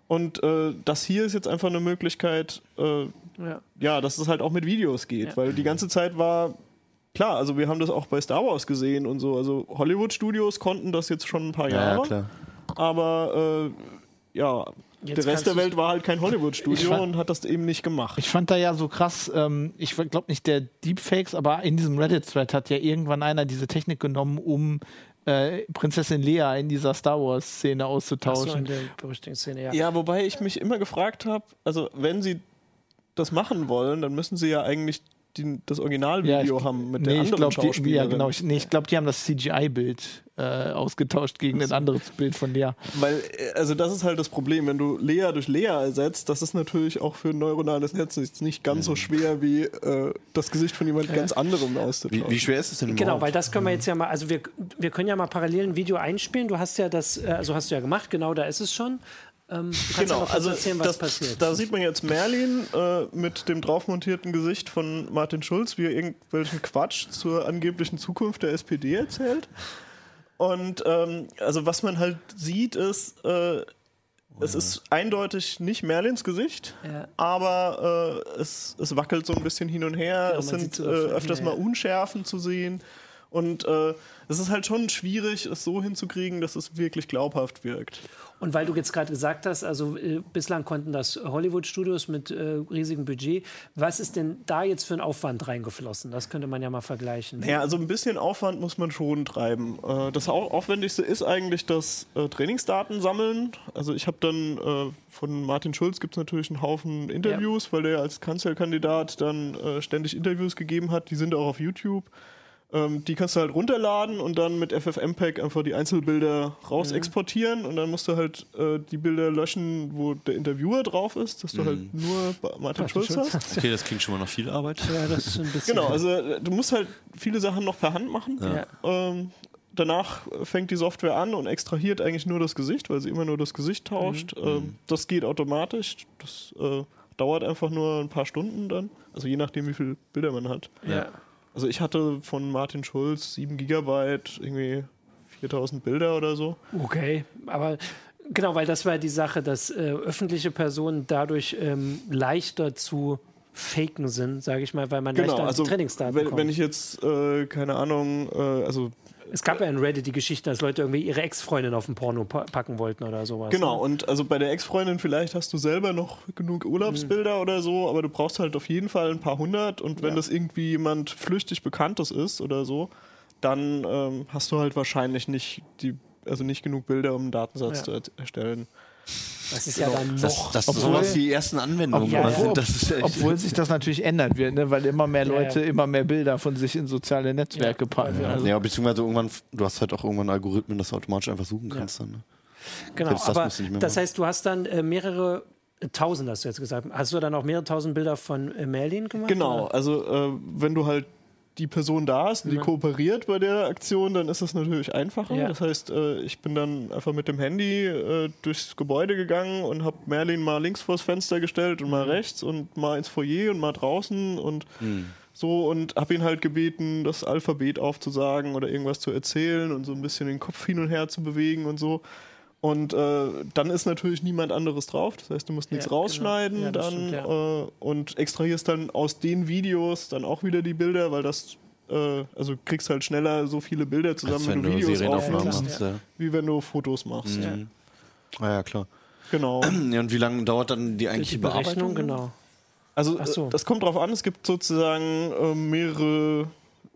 Und äh, das hier ist jetzt einfach eine Möglichkeit, äh, Ja. ja, dass es halt auch mit Videos geht, Ja. weil die ganze Zeit war klar, also wir haben das auch bei Star Wars gesehen und so, also Hollywood Studios konnten das jetzt schon ein paar Ja, Jahre, ja, klar. aber äh, ja, Jetzt der Rest der Welt war halt kein Hollywood Ich Studio fand- und hat das eben nicht gemacht. Ich fand da ja so krass, ähm, ich glaube nicht der Deepfakes, aber in diesem Reddit-Thread hat ja irgendwann einer diese Technik genommen, um äh, Prinzessin Lea in dieser Star Wars-Szene Ach so, in auszutauschen. der berüchtigten Szene, ja. ja, wobei ich mich immer gefragt habe, also wenn sie das machen wollen, dann müssen sie ja eigentlich die, das Originalvideo ich- haben mit nee, der anderen glaube, die, ja, Schauspielerin. genau. Ich, nee, ich glaube, die haben das CGI-Bild äh, ausgetauscht gegen ein anderes Bild von Lea. Weil, äh, also das ist halt das Problem, wenn du Lea durch Lea ersetzt, das ist natürlich auch für ein neuronales Netz jetzt nicht ganz so schwer wie äh, das Gesicht von jemand ganz anderem Wie, auszutauschen. wie schwer ist es denn Genau, überhaupt? weil das können wir jetzt ja mal, also wir, wir können ja mal parallel ein Video einspielen. Du hast ja das, äh, also hast du ja gemacht, genau, da ist es schon. Ähm, Genau, also erzählen, was das, passiert. da sieht man jetzt Merlin äh, mit dem draufmontierten Gesicht von Martin Schulz, wie er irgendwelchen Quatsch zur angeblichen Zukunft der SPD erzählt. Und ähm, also was man halt sieht, ist, äh, es ist eindeutig nicht Merlins Gesicht, Ja. aber äh, es, es wackelt so ein bisschen hin und her. Genau, es sind äh, so von öfters mal. Unschärfen zu sehen. Und äh, es ist halt schon schwierig, es so hinzukriegen, dass es wirklich glaubhaft wirkt. Und weil du jetzt gerade gesagt hast, also äh, bislang konnten das Hollywood-Studios mit äh, riesigem Budget. Was ist denn da jetzt für ein Aufwand reingeflossen? Das könnte man ja mal vergleichen. Ja, also ein bisschen Aufwand muss man schon treiben. Äh, Das Au- Aufwendigste ist eigentlich das äh, Trainingsdaten sammeln. Also ich habe dann äh, von Martin Schulz gibt es natürlich einen Haufen Interviews, weil der als Kanzlerkandidat dann äh, ständig Interviews gegeben hat. Die sind auch auf YouTube. Ähm, die kannst du halt runterladen und dann mit FFmpeg einfach die Einzelbilder raus exportieren und dann musst du halt äh, die Bilder löschen, wo der Interviewer drauf ist, dass du halt nur Ba- Martin, Schulz hast. Okay, das klingt schon mal nach viel Arbeit. Ja, das ist ein bisschen. Genau, also äh, du musst halt viele Sachen noch per Hand machen. Ja. Ähm, danach fängt die Software an und extrahiert eigentlich nur das Gesicht, weil sie immer nur das Gesicht tauscht. Mhm. Ähm, das geht automatisch. Das äh, dauert einfach nur ein paar Stunden dann. Also je nachdem, wie viele Bilder man hat. Ja. Also ich hatte von Martin Schulz 7 Gigabyte, irgendwie 4000 Bilder oder so. Okay, aber genau, weil das war die Sache, dass äh, öffentliche Personen dadurch ähm, leichter zu faken sind, sage ich mal, weil man leichter Genau, an also Trainingsdaten wenn, kommt. wenn ich jetzt, äh, keine Ahnung, äh, also es gab ja in Reddit die Geschichte, dass Leute irgendwie ihre Ex-Freundin auf ein Porno pa packen wollten oder sowas. Genau, Ne? und also bei der Ex-Freundin vielleicht hast du selber noch genug Urlaubsbilder oder so, aber du brauchst halt auf jeden Fall ein paar hundert und wenn Ja. das irgendwie jemand flüchtig Bekanntes ist oder so, dann ähm, hast du halt wahrscheinlich nicht die, also nicht genug Bilder, um einen Datensatz Ja. zu er erstellen. Das ist ja dann Das, noch. das Obwohl- sowas die ersten Anwendungen Ja, ja. sind. Das Obwohl sich das natürlich ändern wird, ne? weil immer mehr Ja, Leute ja. immer mehr Bilder von sich in soziale Netzwerke Ja, packen. weil wir- Also, ja, beziehungsweise irgendwann, du hast halt auch irgendwann Algorithmen, dass du automatisch einfach suchen kannst. Dann, ne? Genau, Selbst das aber das machen. heißt, du hast dann äh, mehrere äh, tausend, hast du jetzt gesagt. Hast du dann auch mehrere tausend Bilder von äh, Merlin gemacht? Genau, oder? also äh, wenn du halt die Person da hast, die Ja. kooperiert bei der Aktion, dann ist das natürlich einfacher. Ja. Das heißt, äh, ich bin dann einfach mit dem Handy äh, durchs Gebäude gegangen und habe Merlin mal links vors Fenster gestellt und mal rechts und mal ins Foyer und mal draußen und so und habe ihn halt gebeten, das Alphabet aufzusagen oder irgendwas zu erzählen und so ein bisschen den Kopf hin und her zu bewegen und so. Und äh, dann ist natürlich niemand anderes drauf. Das heißt, du musst nichts Ja, genau. rausschneiden Ja, das dann stimmt, ja. äh, und extrahierst dann aus den Videos dann auch wieder die Bilder, weil das äh, also kriegst halt schneller so viele Bilder zusammen, Als wenn, du Videos aufnimmst, machst. Ja. wie wenn du Fotos machst. Mhm. Ah, ja, klar. Genau. Ja, und wie lange dauert dann die Die eigentliche Berechnung, Bearbeitung? genau. Also so. das kommt drauf an, es gibt sozusagen äh, mehrere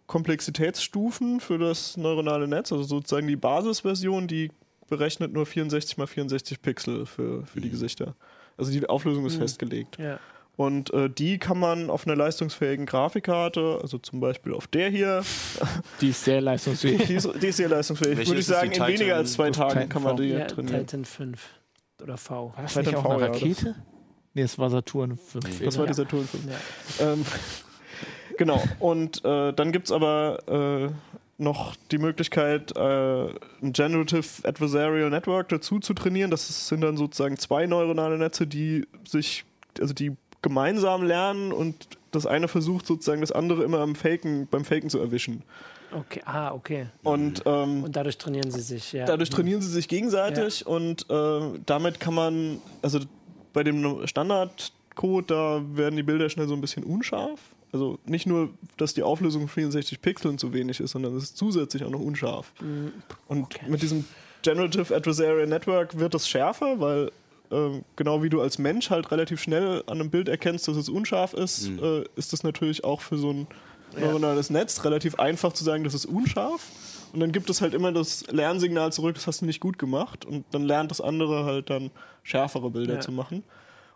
Komplexitätsstufen für das neuronale Netz. Also sozusagen die Basisversion, die berechnet nur 64 mal 64 Pixel für, für Mhm. die Gesichter. Also die Auflösung ist Mhm. festgelegt. Ja. Und äh, die kann man auf einer leistungsfähigen Grafikkarte, also zum Beispiel auf der hier, [laughs] die ist sehr leistungsfähig. [laughs] die ist, die ist sehr leistungsfähig. Welche Würde ich sagen, in weniger Titan- als zwei Titan Tagen kann man die ja, trainieren. Titan 5 oder V. War das Titan nicht auch V, eine ja, das- Rakete? Nee, es war Saturn 5. Das war die Saturn 5. Ja. Ähm, [laughs] genau. Und äh, dann gibt es aber äh, noch die Möglichkeit, äh, ein Generative Adversarial Network dazu zu trainieren. Das ist- sind dann sozusagen zwei neuronale Netze, die sich, also die gemeinsam lernen und das eine versucht sozusagen das andere immer am Faken, beim Faken zu erwischen. Okay, ah, okay. Und ähm, Und dadurch trainieren sie sich, ja. Dadurch trainieren sie sich gegenseitig und äh, damit kann man, also bei dem Standardcode, da werden die Bilder schnell so ein bisschen unscharf. Also nicht nur, dass die Auflösung von 64 Pixeln zu wenig ist, sondern es ist zusätzlich auch noch unscharf. Mhm. Und mit diesem Generative Adversarial Network wird das schärfer, weil äh, genau wie du als Mensch halt relativ schnell an einem Bild erkennst, dass es unscharf ist, äh, ist das natürlich auch für so ein neuronales Netz relativ einfach zu sagen, das ist unscharf. Und dann gibt es halt immer das Lernsignal zurück, das hast du nicht gut gemacht. Und dann lernt das andere halt dann schärfere Bilder Ja. zu machen.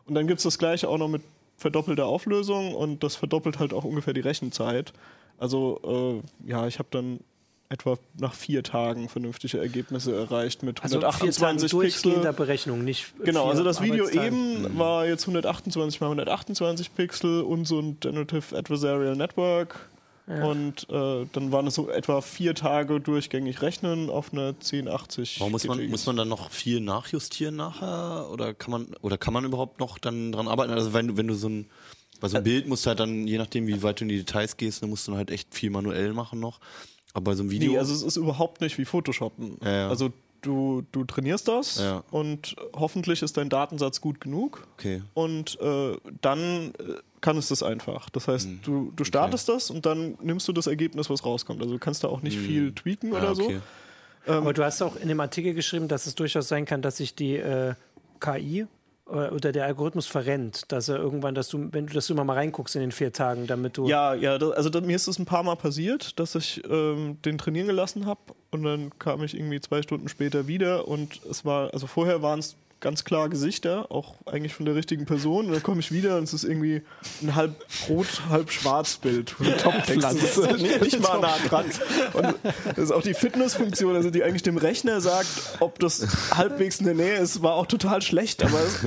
Und dann gibt es das gleiche auch noch mit verdoppelter Auflösung und das verdoppelt halt auch ungefähr die Rechenzeit. Also äh, ja, ich habe dann etwa nach vier Tagen vernünftige Ergebnisse erreicht mit also vier Tage 128 durchgehender Pixel. Berechnung, nicht Genau, vier also das Video eben war jetzt 128 mal 128 Pixel und so ein Generative Adversarial Network. Ja. Und äh, dann waren es so etwa vier Tage durchgängig rechnen auf einer 1080. Warum muss man, muss man dann noch viel nachjustieren nachher? Oder kann man, oder kann man überhaupt noch dann dran arbeiten? Also wenn, du- wenn du so ein, bei so einem Bild musst du halt dann, je nachdem wie weit du in die Details gehst, dann musst du dann halt echt viel manuell machen noch. Aber bei so einem Video. Nee, also es ist überhaupt nicht wie Photoshoppen. Ja, ja. Also du, du trainierst das Ja. und hoffentlich ist dein Datensatz gut genug. okay. Und äh, dann äh, kann es das einfach. Das heißt, Hm. du, du startest das und dann nimmst du das Ergebnis, was rauskommt. Also du kannst da auch nicht viel tweaken Ja, oder so. okay. Aber du hast auch in dem Artikel geschrieben, dass es durchaus sein kann, dass sich die äh, KI oder der Algorithmus verrennt, dass er irgendwann, dass du, wenn du das immer mal reinguckst in den vier Tagen, damit du Ja, ja, da, also da, mir ist es ein paar Mal passiert, dass ich ähm, den trainieren gelassen habe und dann kam ich irgendwie zwei Stunden später wieder und es war, also vorher waren es ganz klar Gesichter, auch eigentlich von der richtigen Person und dann komme ich wieder und es ist irgendwie ein halb rot, halb schwarz Bild. [laughs] Topfpflanze. nicht, nicht mal nah dran. Und das ist auch die Fitnessfunktion, also die eigentlich dem Rechner sagt, ob das halbwegs in der Nähe ist, war auch total schlecht, aber es,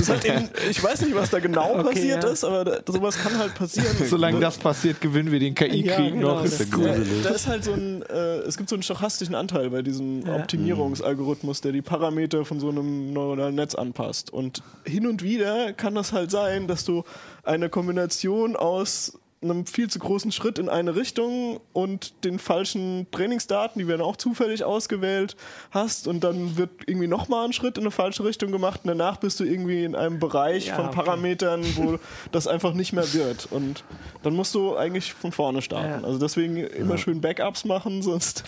es hat eben, ich weiß nicht, was da genau Okay, passiert ja. ist, aber da, sowas kann halt passieren. Solange das passiert, gewinnen wir den KI-Krieg Ja, genau, noch. das Ist. Ja, da ist halt so ein, äh, es gibt so einen stochastischen Anteil bei diesem. Optimierungsalgorithmus, der die Parameter von so einem neuronalen Netz anpasst. Und hin und wieder kann das halt sein, dass du eine Kombination aus einem viel zu großen Schritt in eine Richtung und den falschen Trainingsdaten, die werden auch zufällig ausgewählt, hast und dann wird irgendwie nochmal ein Schritt in eine falsche Richtung gemacht und danach bist du irgendwie in einem Bereich Ja, von okay. Parametern, wo [laughs] das einfach nicht mehr wird. Und dann musst du eigentlich von vorne starten. Ja. Also deswegen immer schön Backups machen, sonst.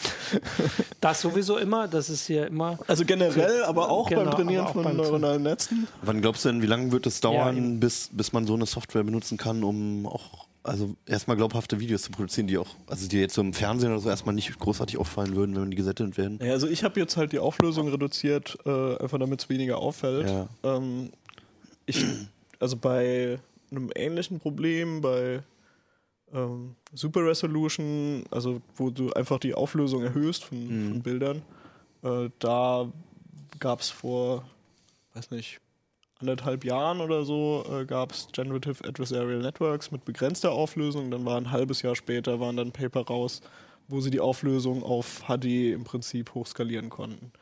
[laughs] das sowieso immer, das ist hier immer. Also generell, aber auch Genau, beim Trainieren auch von beim neuronalen Netzen. Wann glaubst du denn, wie lange wird es Ja, dauern, bis, bis man so eine Software benutzen kann, um auch also erstmal glaubhafte Videos zu produzieren, die auch, also die jetzt so im Fernsehen oder so erstmal nicht großartig auffallen würden, wenn die gesettet werden. Ja, also ich habe jetzt halt die Auflösung reduziert, äh, einfach damit es weniger auffällt. Ja. Ähm, ich, also bei einem ähnlichen Problem, bei ähm, Super Resolution, also wo du einfach die Auflösung erhöhst von, Mhm. von Bildern, äh, da gab es vor, weiß nicht, anderthalb Jahren oder so, äh, gab es Generative Adversarial Networks mit begrenzter Auflösung. Dann war ein halbes Jahr später, waren dann Paper raus, wo sie die Auflösung auf HD im Prinzip hochskalieren konnten.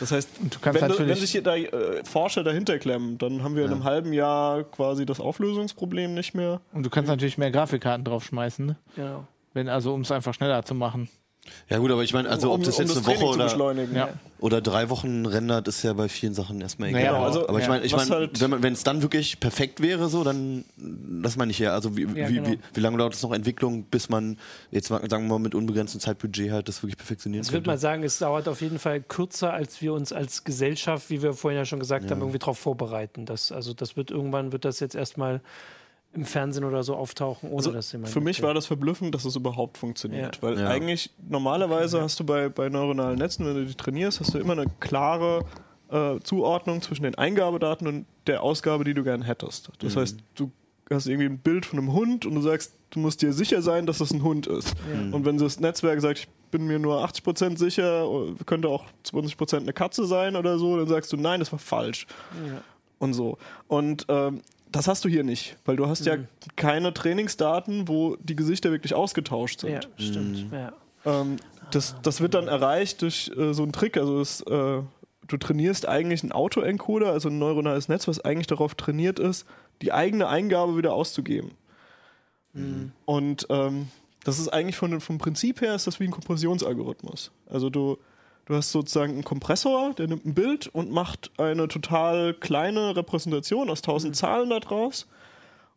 Das heißt, wenn, wenn sich hier da äh, Forscher dahinter klemmen, dann haben wir in einem halben Jahr quasi das Auflösungsproblem nicht mehr. Und du kannst natürlich mehr Grafikkarten draufschmeißen, ne? Genau. Wenn, also um es einfach schneller zu machen. Ja gut, aber ich meine, also um, ob das um jetzt das eine Woche oder. Ja. oder drei Wochen rendert, ist ja bei vielen Sachen erstmal egal. Naja, also, aber ich meine, ich mein, halt- wenn man- wenn es dann wirklich perfekt wäre, so, dann, das meine ich ja. Also wie, Ja, wie, genau. wie, wie lange dauert es noch Entwicklung, bis man jetzt sagen wir mal mit unbegrenztem Zeitbudget halt das wirklich perfektionieren Ich würde mal sagen, es dauert auf jeden Fall kürzer, als wir uns als Gesellschaft, wie wir vorhin ja schon gesagt haben, irgendwie darauf vorbereiten. Das, also das wird irgendwann wird das jetzt erstmal im Fernsehen oder so auftauchen, ohne Also dass jemand. für mich war das verblüffend, dass es überhaupt funktioniert. Ja. Weil Ja. eigentlich normalerweise hast du bei, bei neuronalen Netzen, wenn du die trainierst, hast du immer eine klare äh, Zuordnung zwischen den Eingabedaten und der Ausgabe, die du gern hättest. Das heißt, du hast irgendwie ein Bild von einem Hund und du sagst, du musst dir sicher sein, dass das ein Hund ist. Und wenn das Netzwerk sagt, ich bin mir nur 80% sicher, könnte auch 20% eine Katze sein oder so, dann sagst du, nein, das war falsch. Und so. Und ähm, das hast du hier nicht, weil du hast ja keine Trainingsdaten, wo die Gesichter wirklich ausgetauscht sind. Ja, stimmt. Ja. Ähm, das, das wird dann erreicht durch äh, so einen Trick. Also es, äh, du trainierst eigentlich einen Autoencoder, also ein neuronales Netz, was eigentlich darauf trainiert ist, die eigene Eingabe wieder auszugeben. Und ähm, das ist eigentlich von, vom Prinzip her ist das wie ein Kompressionsalgorithmus. Also du, du hast sozusagen einen Kompressor, der nimmt ein Bild und macht eine total kleine Repräsentation aus tausend Zahlen daraus.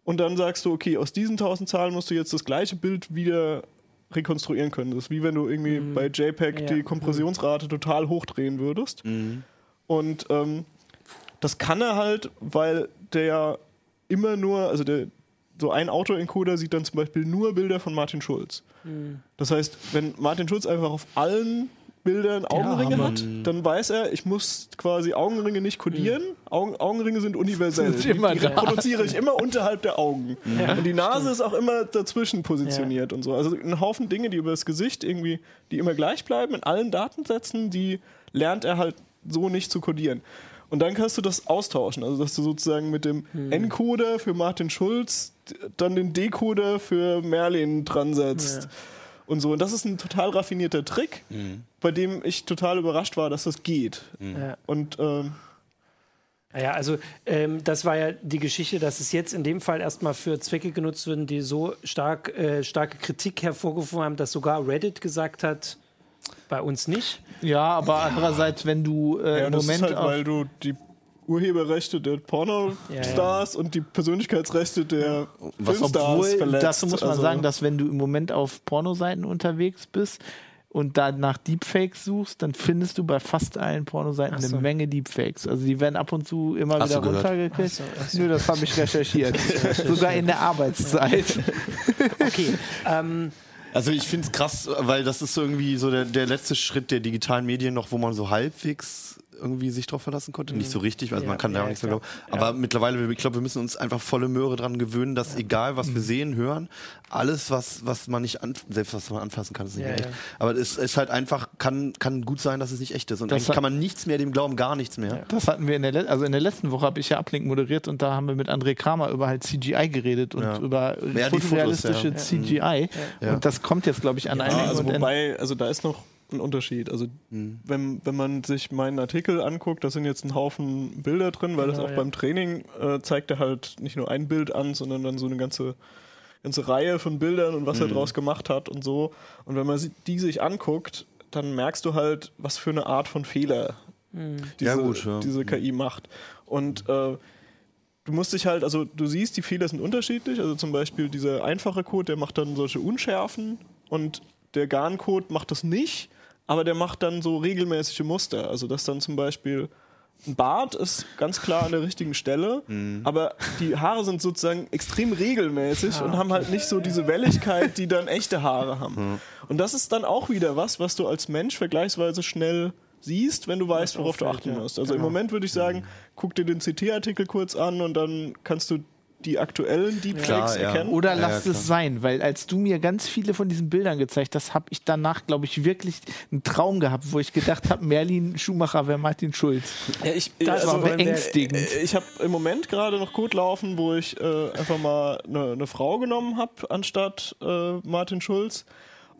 Und dann sagst du, okay, aus diesen tausend Zahlen musst du jetzt das gleiche Bild wieder rekonstruieren können. Das ist wie wenn du irgendwie bei JPEG Ja. die Kompressionsrate total hochdrehen würdest. Und ähm, das kann er halt, weil der immer nur, also der so ein Autoencoder sieht dann zum Beispiel nur Bilder von Martin Schulz. Das heißt, wenn Martin Schulz einfach auf allen Bildern Augenringe Hammer. hat, dann weiß er, ich muss quasi Augenringe nicht kodieren. Augen, Augenringe sind universell. Die, die da. reproduziere ich immer unterhalb der Augen. Und die Nase ist auch immer dazwischen positioniert und so. Also ein Haufen Dinge, die über das Gesicht irgendwie, die immer gleich bleiben in allen Datensätzen, die lernt er halt so nicht zu kodieren. Und dann kannst du das austauschen. Also, dass du sozusagen mit dem Encoder für Martin Schulz dann den Decoder für Merlin dran setzt. Ja. Und so. Und das ist ein total raffinierter Trick, bei dem ich total überrascht war, dass das geht. Ja. Und ähm, Ja, also ähm, das war ja die Geschichte, dass es jetzt in dem Fall erstmal für Zwecke genutzt werden, die so stark, äh, starke Kritik hervorgerufen haben, dass sogar Reddit gesagt hat, bei uns nicht. Ja, aber andererseits, wenn du äh, ja, im das Moment ist halt, auf, weil du die Urheberrechte der Pornostars und die Persönlichkeitsrechte der Was, Filmstars obwohl, verletzt. dazu muss man Also- sagen, dass wenn du im Moment auf Pornoseiten unterwegs bist und da nach Deepfakes suchst, dann findest du bei fast allen Pornoseiten so. eine Menge Deepfakes. Also die werden ab und zu immer Hast wieder runtergekriegt. Ach so, ach so. Nö, das habe ich recherchiert. Sogar in der Arbeitszeit. Okay, ähm, Also ich finde es krass, weil das ist irgendwie so der, der letzte Schritt der digitalen Medien noch, wo man so halbwegs irgendwie sich drauf verlassen konnte. Nicht so richtig, also Ja, man kann da ja, auch nichts mehr glauben. Aber mittlerweile, ich glaube, wir müssen uns einfach volle Möhre dran gewöhnen, dass egal, was wir sehen, hören, alles, was, was man nicht, an, selbst was man anfassen kann, ist nicht Ja, mehr echt. ja. Aber es ist halt einfach, kann, kann gut sein, dass es nicht echt ist. Und Das eigentlich kann man nichts mehr dem glauben, gar nichts mehr. Das hatten wir in der, le- also in der letzten Woche habe ich ja Uplink moderiert und da haben wir mit André Kramer über halt CGI geredet und Ja. über Ja, Fotos, fotorealistische ja. CGI. Ja. Und das kommt jetzt, glaube ich, an Ja, einigen also wobei, also da ist noch ein Unterschied. Also wenn, wenn man sich meinen Artikel anguckt, da sind jetzt ein Haufen Bilder drin, weil das Genau, auch ja. beim Training äh, zeigt er halt nicht nur ein Bild an, sondern dann so eine ganze, ganze Reihe von Bildern und was er draus gemacht hat und so. Und wenn man die sich anguckt, dann merkst du halt, was für eine Art von Fehler diese, Ja, gut, ja. diese KI macht. Und äh, du musst dich halt, also du siehst, die Fehler sind unterschiedlich. Also zum Beispiel dieser einfache Code, der macht dann solche Unschärfen und der GAN-Code macht das nicht, aber der macht dann so regelmäßige Muster. Also dass dann zum Beispiel ein Bart ist ganz klar an der richtigen Stelle, Mhm. aber die Haare sind sozusagen extrem regelmäßig und haben halt nicht so diese Welligkeit, die dann echte Haare haben. Und das ist dann auch wieder was, was du als Mensch vergleichsweise schnell siehst, wenn du weißt, worauf du achten ja. musst. Also im Moment würde ich sagen, Mhm. guck dir den CT-Artikel kurz an und dann kannst du die aktuellen Deepfakes Klar, ja. erkennen. Oder Ja, lasst ja, es sein, weil als du mir ganz viele von diesen Bildern gezeigt hast, habe ich danach, glaube ich, wirklich einen Traum gehabt, wo ich gedacht habe, Merlin Schumacher wäre Martin Schulz. Ja, ich, Das also, war beängstigend. äh, Ich habe im Moment gerade noch gut laufen, wo ich äh, einfach mal eine, eine Frau genommen habe, anstatt äh, Martin Schulz.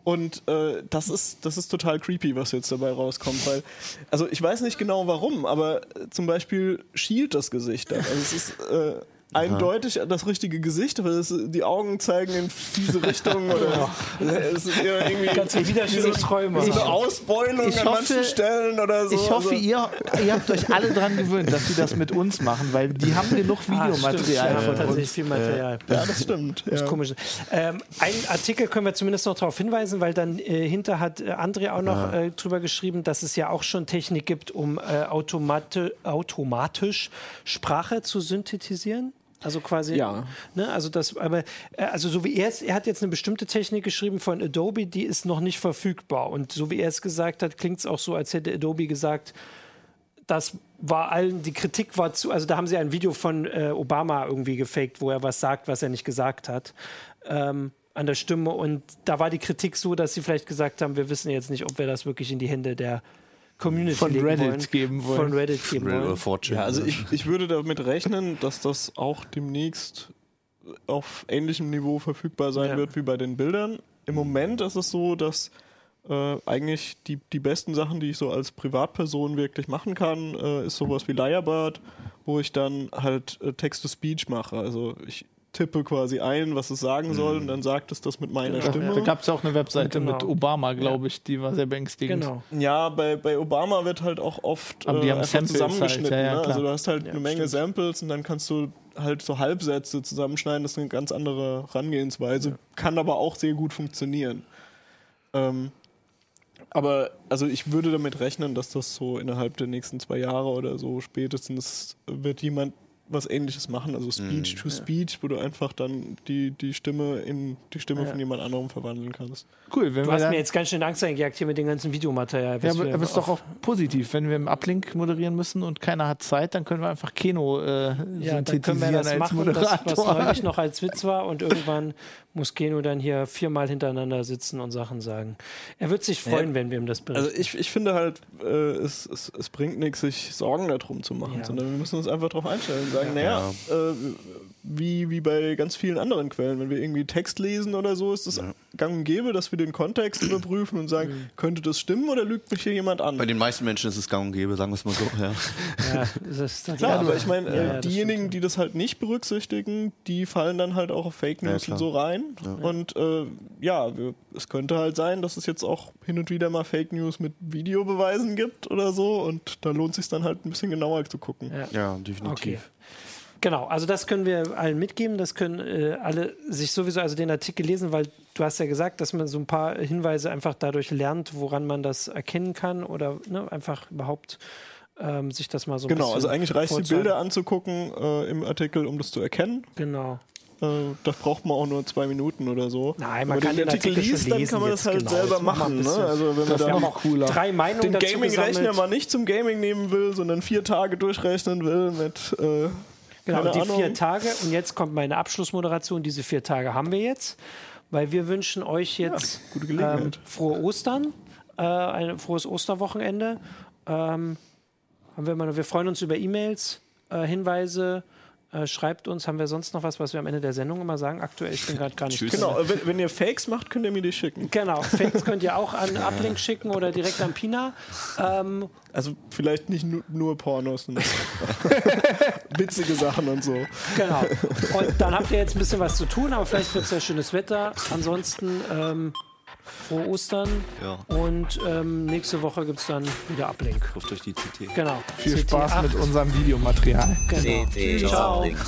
Und äh, das, ist, das ist total creepy, was jetzt dabei rauskommt. Weil, also ich weiß nicht genau warum, aber äh, zum Beispiel schielt das Gesicht dann. Also es ist äh, eindeutig das richtige Gesicht, aber es, die Augen zeigen in diese Richtung. [laughs] Oder es ist eher irgendwie Ganz widerständige Träume. so eine Ausbeulung ich an hoffe- manchen Stellen oder so. Ich hoffe, also, ihr, ihr habt euch alle dran gewöhnt, dass sie das mit uns machen, weil die haben genug Ah, stimmt, Videomaterial ja, von tatsächlich uns. viel Material. ja, das stimmt. Das ja. Komisch. Ähm, einen Artikel können wir zumindest noch darauf hinweisen, weil dann äh, hinter hat äh, André auch noch äh, drüber geschrieben, dass es ja auch schon Technik gibt, um äh, automati automatisch Sprache zu synthetisieren. Also quasi, Ja. ne, also das, aber äh, also so wie er es, er hat jetzt eine bestimmte Technik geschrieben von Adobe, die ist noch nicht verfügbar. Und so wie er es gesagt hat, klingt es auch so, als hätte Adobe gesagt, das war allen, die Kritik war zu, also da haben sie ein Video von äh, Obama irgendwie gefaked, wo er was sagt, was er nicht gesagt hat, ähm, an der Stimme. Und da war die Kritik so, dass sie vielleicht gesagt haben, wir wissen jetzt nicht, ob wir das wirklich in die Hände der Community Von Reddit wollen. geben wollen. Von Reddit geben Real wollen. or Fortune. Ja, also ich, ich würde damit rechnen, dass das auch demnächst auf ähnlichem Niveau verfügbar sein Ja. wird wie bei den Bildern. Im Moment ist es so, dass äh, eigentlich die, die besten Sachen, die ich so als Privatperson wirklich machen kann, äh, ist sowas wie Lyrebird, wo ich dann halt äh, Text-to-Speech mache. Also ich tippe quasi ein, was es sagen soll und dann sagt es das mit meiner Genau. Stimme. Da gab es ja auch eine Webseite Genau. mit Obama, glaube ich, die war sehr beängstigend. Genau. Ja, bei, bei Obama wird halt auch oft Aber die äh, haben Samples zusammengeschnitten. halt, ja, ja, ne? klar. Also du hast halt Ja, eine Menge stimmt. Samples und dann kannst du halt so Halbsätze zusammenschneiden. Das ist eine ganz andere Herangehensweise. Kann aber auch sehr gut funktionieren. Ähm, aber also ich würde damit rechnen, dass das so innerhalb der nächsten zwei Jahre oder so spätestens wird jemand was ähnliches machen, also Speech to Speech, wo du einfach dann die, die Stimme in die Stimme Ja. von jemand anderem verwandeln kannst. Cool, wenn Du wir hast dann, mir jetzt ganz schön Angst eingejagt hier mit dem ganzen Videomaterial. ja, aber, aber ist doch auch positiv. Wenn wir im Uplink moderieren müssen und keiner hat Zeit, dann können wir einfach Keno äh, Ja, dann können wir synthetisieren das als machen, das, was Moderator. neulich noch als Witz war [laughs] und irgendwann muss Keno dann hier viermal hintereinander sitzen und Sachen sagen. Er wird sich freuen, Ja. wenn wir ihm das berichten. Also ich, ich finde halt, äh, es, es, es bringt nichts, sich Sorgen darum zu machen, Ja. sondern wir müssen uns einfach darauf einstellen sagen, naja, äh, wie, wie bei ganz vielen anderen Quellen, wenn wir irgendwie Text lesen oder so, ist es gang und gäbe, dass wir den Kontext überprüfen und sagen, Mhm. könnte das stimmen oder lügt mich hier jemand an? Bei den meisten Menschen ist es gang und gäbe, sagen wir es mal so. Ja. ja, das ist Klar, aber ich meine, Ja, äh, ja, diejenigen, stimmt. die das halt nicht berücksichtigen, die fallen dann halt auch auf Fake Ja, News und so rein. Und äh, ja, wir, es könnte halt sein, dass es jetzt auch hin und wieder mal Fake News mit Videobeweisen gibt oder so. Und da lohnt es sich dann halt ein bisschen genauer zu gucken. Ja. ja, definitiv. Okay. Genau, also das können wir allen mitgeben, das können äh, alle sich sowieso also den Artikel lesen, weil du hast ja gesagt, dass man so ein paar Hinweise einfach dadurch lernt, woran man das erkennen kann oder ne, einfach überhaupt ähm, sich das mal so ein Genau, also eigentlich reicht die. Bilder anzugucken äh, im Artikel, um das zu erkennen. Genau. Äh, das braucht man auch nur zwei Minuten oder so. Nein, man Wenn kann den den Artikel Artikel liest, dann kann man das halt genau. selber machen. Ne? Also wenn man haben auch cooler. drei Meinungen den Gaming-Rechner mal nicht zum Gaming nehmen will, sondern vier Tage durchrechnen will mit äh, Genau, keine die Ahnung. vier Tage. Und jetzt kommt meine Abschlussmoderation. Diese vier Tage haben wir jetzt, weil wir wünschen euch jetzt gute ähm, frohe Ostern, äh, ein frohes Osterwochenende. Ähm, haben wir, mal, wir freuen uns über E-Mails, äh, Hinweise. Äh, schreibt uns, haben wir sonst noch was, was wir am Ende der Sendung immer sagen? Aktuell, ich bin gerade gar nicht Tschüss. Genau, äh, wenn, wenn ihr Fakes macht, könnt ihr mir die schicken. Genau, Fakes könnt ihr auch an [laughs] Uplink schicken oder direkt an Pina. Ähm, Also vielleicht nicht nu nur Pornos, sondern [laughs] witzige Sachen und so. Genau. Und dann habt ihr jetzt ein bisschen was zu tun, aber vielleicht wird es ja schönes Wetter. Ansonsten ähm, frohe Ostern. Ja. Und ähm, nächste Woche gibt es dann wieder Uplink. Ruft euch die CT. Genau. Viel CT8. Spaß mit unserem Videomaterial. Genau. CT Ciao. Uplink.